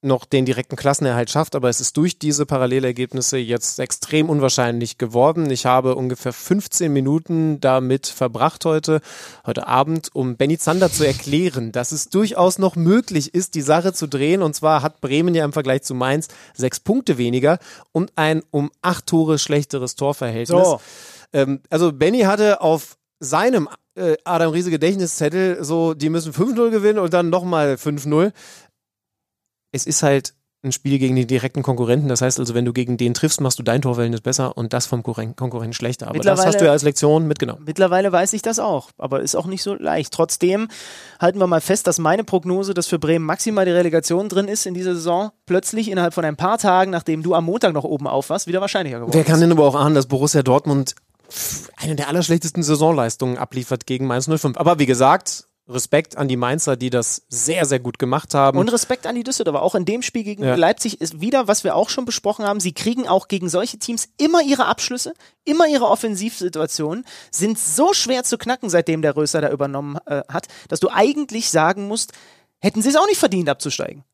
S2: noch den direkten Klassenerhalt schafft, aber es ist durch diese Parallelergebnisse jetzt extrem unwahrscheinlich geworden. Ich habe ungefähr 15 Minuten damit verbracht heute, heute Abend, um Benny Zander zu erklären, dass es durchaus noch möglich ist, die Sache zu drehen. Und zwar hat Bremen ja im Vergleich zu Mainz sechs Punkte weniger und ein um acht Tore schlechteres Torverhältnis.
S1: So.
S2: Ähm, also Benny hatte auf seinem äh, Adam Riese Gedächtniszettel so, die müssen 5-0 gewinnen und dann nochmal 5-0. Es ist halt ein Spiel gegen die direkten Konkurrenten. Das heißt also, wenn du gegen den triffst, machst du dein Torverhältnis besser und das vom Konkurren- Konkurrenten schlechter. Aber das hast du ja als Lektion mitgenommen.
S1: Mittlerweile weiß ich das auch, aber ist auch nicht so leicht. Trotzdem halten wir mal fest, dass meine Prognose, dass für Bremen maximal die Relegation drin ist in dieser Saison, plötzlich innerhalb von ein paar Tagen, nachdem du am Montag noch oben auf warst, wieder wahrscheinlicher geworden
S2: Wer kann
S1: ist.
S2: denn aber auch ahnen, dass Borussia Dortmund eine der allerschlechtesten Saisonleistungen abliefert gegen Mainz 05? Aber wie gesagt, Respekt an die Mainzer, die das sehr, sehr gut gemacht haben.
S1: Und Respekt an die Düsseldorfer. Auch in dem Spiel gegen
S2: Ja.
S1: Leipzig ist wieder, was wir auch schon besprochen haben, sie kriegen auch gegen solche Teams immer ihre Abschlüsse, immer ihre Offensivsituationen, sind so schwer zu knacken, seitdem der Röser da übernommen äh, hat, dass du eigentlich sagen musst, hätten sie es auch nicht verdient abzusteigen.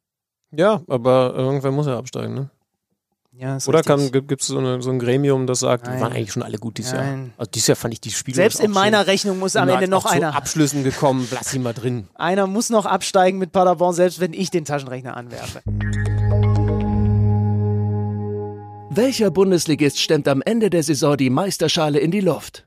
S2: ja, aber irgendwann muss er absteigen, ne?
S1: Ja,
S2: Oder gibt es so, eine, so ein Gremium, das sagt,
S1: Nein.
S2: die waren eigentlich schon alle gut dieses Jahr.
S1: Nein.
S2: Also dieses Jahr fand ich die Spiele
S1: Selbst in meiner Rechnung muss am Ende noch einer.
S2: Abschlüssen gekommen, lass ihn mal drin.
S1: Einer muss noch absteigen mit Paderborn, selbst wenn ich den Taschenrechner anwerfe.
S4: Welcher Bundesligist stemmt am Ende der Saison die Meisterschale in die Luft?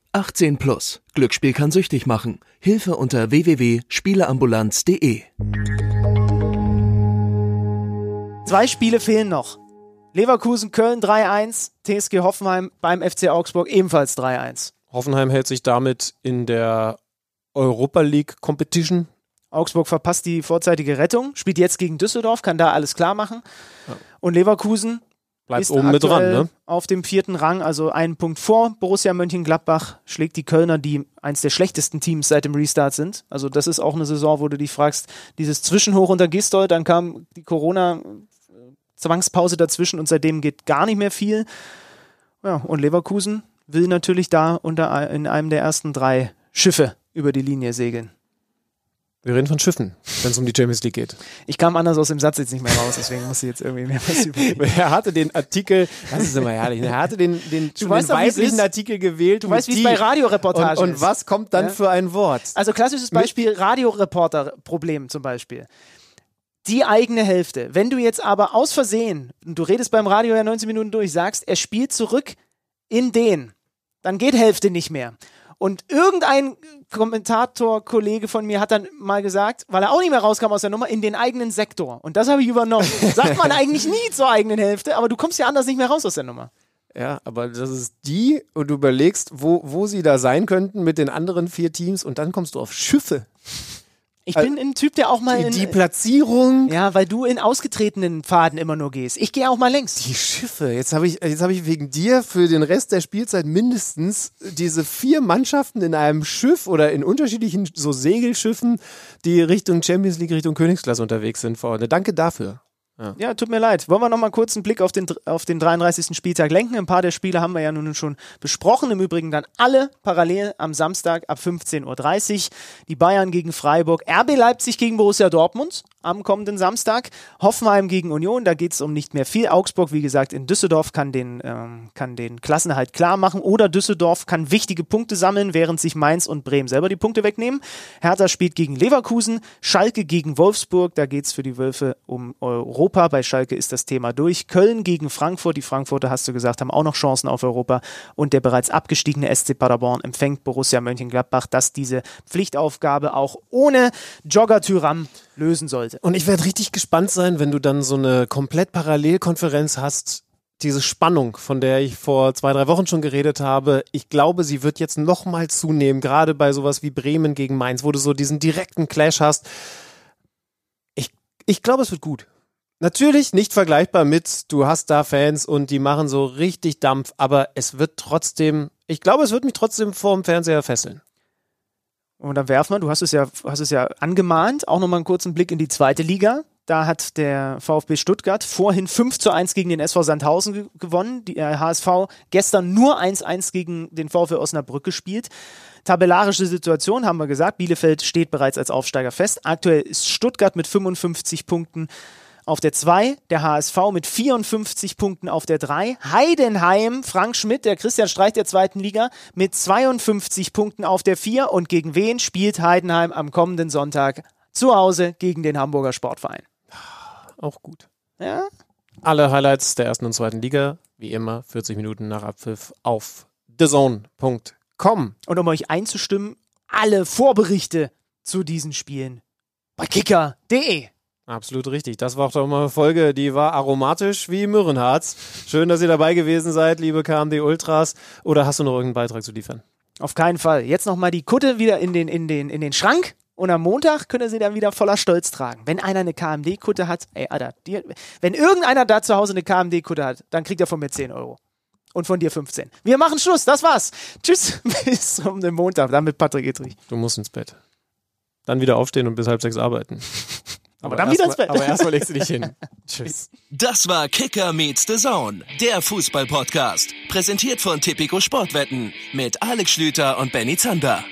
S4: 18 plus. Glücksspiel kann süchtig machen. Hilfe unter www.spieleambulanz.de.
S1: Zwei Spiele fehlen noch. Leverkusen, Köln 3-1, TSG Hoffenheim beim FC Augsburg ebenfalls 3-1.
S2: Hoffenheim hält sich damit in der Europa League Competition.
S1: Augsburg verpasst die vorzeitige Rettung, spielt jetzt gegen Düsseldorf, kann da alles klar machen. Und Leverkusen
S2: Bleibt
S1: ist
S2: oben mit dran, ne?
S1: auf dem vierten Rang, also einen Punkt vor Borussia Mönchengladbach, schlägt die Kölner, die eins der schlechtesten Teams seit dem Restart sind. Also das ist auch eine Saison, wo du dich fragst, dieses Zwischenhoch unter Gistol, dann kam die Corona-Zwangspause dazwischen und seitdem geht gar nicht mehr viel. Ja, und Leverkusen will natürlich da unter in einem der ersten drei Schiffe über die Linie segeln.
S2: Wir reden von Schiffen, wenn es um die Champions League geht.
S1: Ich kam anders aus dem Satz jetzt nicht mehr raus, deswegen muss ich jetzt irgendwie mehr was überlegen.
S2: Er hatte den Artikel, das ist immer herrlich, ne? er hatte den, den, schon
S1: weißt
S2: den weiblichen
S1: ist.
S2: Artikel gewählt.
S1: Du weißt, wie es bei Radioreportagen
S2: und, und
S1: ist.
S2: was kommt dann
S1: Ja.
S2: für ein Wort?
S1: Also klassisches Beispiel Radioreporter-Problem zum Beispiel. Die eigene Hälfte. Wenn du jetzt aber aus Versehen, und du redest beim Radio ja 19 Minuten durch, sagst, er spielt zurück in den, dann geht Hälfte nicht mehr. Und irgendein Kommentator, Kollege von mir hat dann mal gesagt, weil er auch nicht mehr rauskam aus der Nummer, in den eigenen Sektor. Und das habe ich übernommen. Sagt man eigentlich nie zur eigenen Hälfte, aber du kommst ja anders nicht mehr raus aus der Nummer.
S2: Ja, aber das ist die und du überlegst, wo, wo sie da sein könnten mit den anderen vier Teams und dann kommst du auf Schiffe.
S1: Ich bin ein Typ, der auch mal
S2: Die,
S1: in,
S2: die Platzierung,
S1: ja, weil du in ausgetretenen Pfaden immer nur gehst. Ich gehe auch mal längs.
S2: die Schiffe. Jetzt habe ich, jetzt habe ich wegen dir für den Rest der Spielzeit mindestens diese vier Mannschaften in einem Schiff oder in unterschiedlichen so Segelschiffen, die Richtung Champions League, Richtung Königsklasse unterwegs sind vorne. Danke dafür.
S1: Ja. ja. tut mir leid. Wollen wir noch mal kurz einen Blick auf den, auf den 33. Spieltag lenken? Ein paar der Spiele haben wir ja nun schon besprochen. Im Übrigen dann alle parallel am Samstag ab 15.30 Uhr. Die Bayern gegen Freiburg, RB Leipzig gegen Borussia Dortmund am kommenden Samstag. Hoffenheim gegen Union, da geht es um nicht mehr viel. Augsburg, wie gesagt, in Düsseldorf kann den, ähm, kann den Klassenerhalt klar machen. Oder Düsseldorf kann wichtige Punkte sammeln, während sich Mainz und Bremen selber die Punkte wegnehmen. Hertha spielt gegen Leverkusen, Schalke gegen Wolfsburg, da geht es für die Wölfe um Europa. Bei Schalke ist das Thema durch. Köln gegen Frankfurt, die Frankfurter, hast du gesagt, haben auch noch Chancen auf Europa. Und der bereits abgestiegene SC Paderborn empfängt Borussia Mönchengladbach, dass diese Pflichtaufgabe auch ohne Jogger-Tyram lösen sollte.
S2: Und ich werde richtig gespannt sein, wenn du dann so eine komplett Parallelkonferenz hast. Diese Spannung, von der ich vor zwei, drei Wochen schon geredet habe, ich glaube, sie wird jetzt nochmal zunehmen, gerade bei sowas wie Bremen gegen Mainz, wo du so diesen direkten Clash hast. Ich, ich glaube, es wird gut. Natürlich nicht vergleichbar mit, du hast da Fans und die machen so richtig Dampf, aber es wird trotzdem, ich glaube, es wird mich trotzdem vorm Fernseher fesseln.
S1: Und dann werfen wir, du hast es ja, hast es ja angemahnt, auch nochmal einen kurzen Blick in die zweite Liga. Da hat der VfB Stuttgart vorhin 5 zu 1 gegen den SV Sandhausen ge gewonnen. Die äh, HSV gestern nur 1-1 gegen den VfB Osnabrück gespielt. Tabellarische Situation haben wir gesagt. Bielefeld steht bereits als Aufsteiger fest. Aktuell ist Stuttgart mit 55 Punkten auf der 2, der HSV mit 54 Punkten auf der 3, Heidenheim, Frank Schmidt, der Christian Streich der zweiten Liga, mit 52 Punkten auf der 4 und gegen wen spielt Heidenheim am kommenden Sonntag zu Hause gegen den Hamburger Sportverein?
S2: Auch gut.
S1: Ja?
S2: Alle Highlights der ersten und zweiten Liga, wie immer, 40 Minuten nach Abpfiff auf thezone.com.
S1: Und um euch einzustimmen, alle Vorberichte zu diesen Spielen bei kicker.de.
S2: Absolut richtig. Das war auch doch mal eine Folge, die war aromatisch wie Mürrenharz. Schön, dass ihr dabei gewesen seid, liebe KMD Ultras. Oder hast du noch irgendeinen Beitrag zu liefern?
S1: Auf keinen Fall. Jetzt nochmal die Kutte wieder in den, in, den, in den Schrank. Und am Montag könnt ihr sie dann wieder voller Stolz tragen. Wenn einer eine KMD-Kutte hat, ey, Alter, die, wenn irgendeiner da zu Hause eine KMD-Kutte hat, dann kriegt er von mir 10 Euro. Und von dir 15. Wir machen Schluss, das war's. Tschüss, bis zum Montag, dann mit Patrick Edrich.
S2: Du musst ins Bett. Dann wieder aufstehen und bis halb sechs arbeiten.
S1: Aber, aber dann wieder ins Bett.
S2: Aber erstmal legst du dich hin.
S4: Tschüss. Das war Kicker meets the Zone, der Fußball-Podcast. Präsentiert von Tipico Sportwetten mit Alex Schlüter und Benny Zander.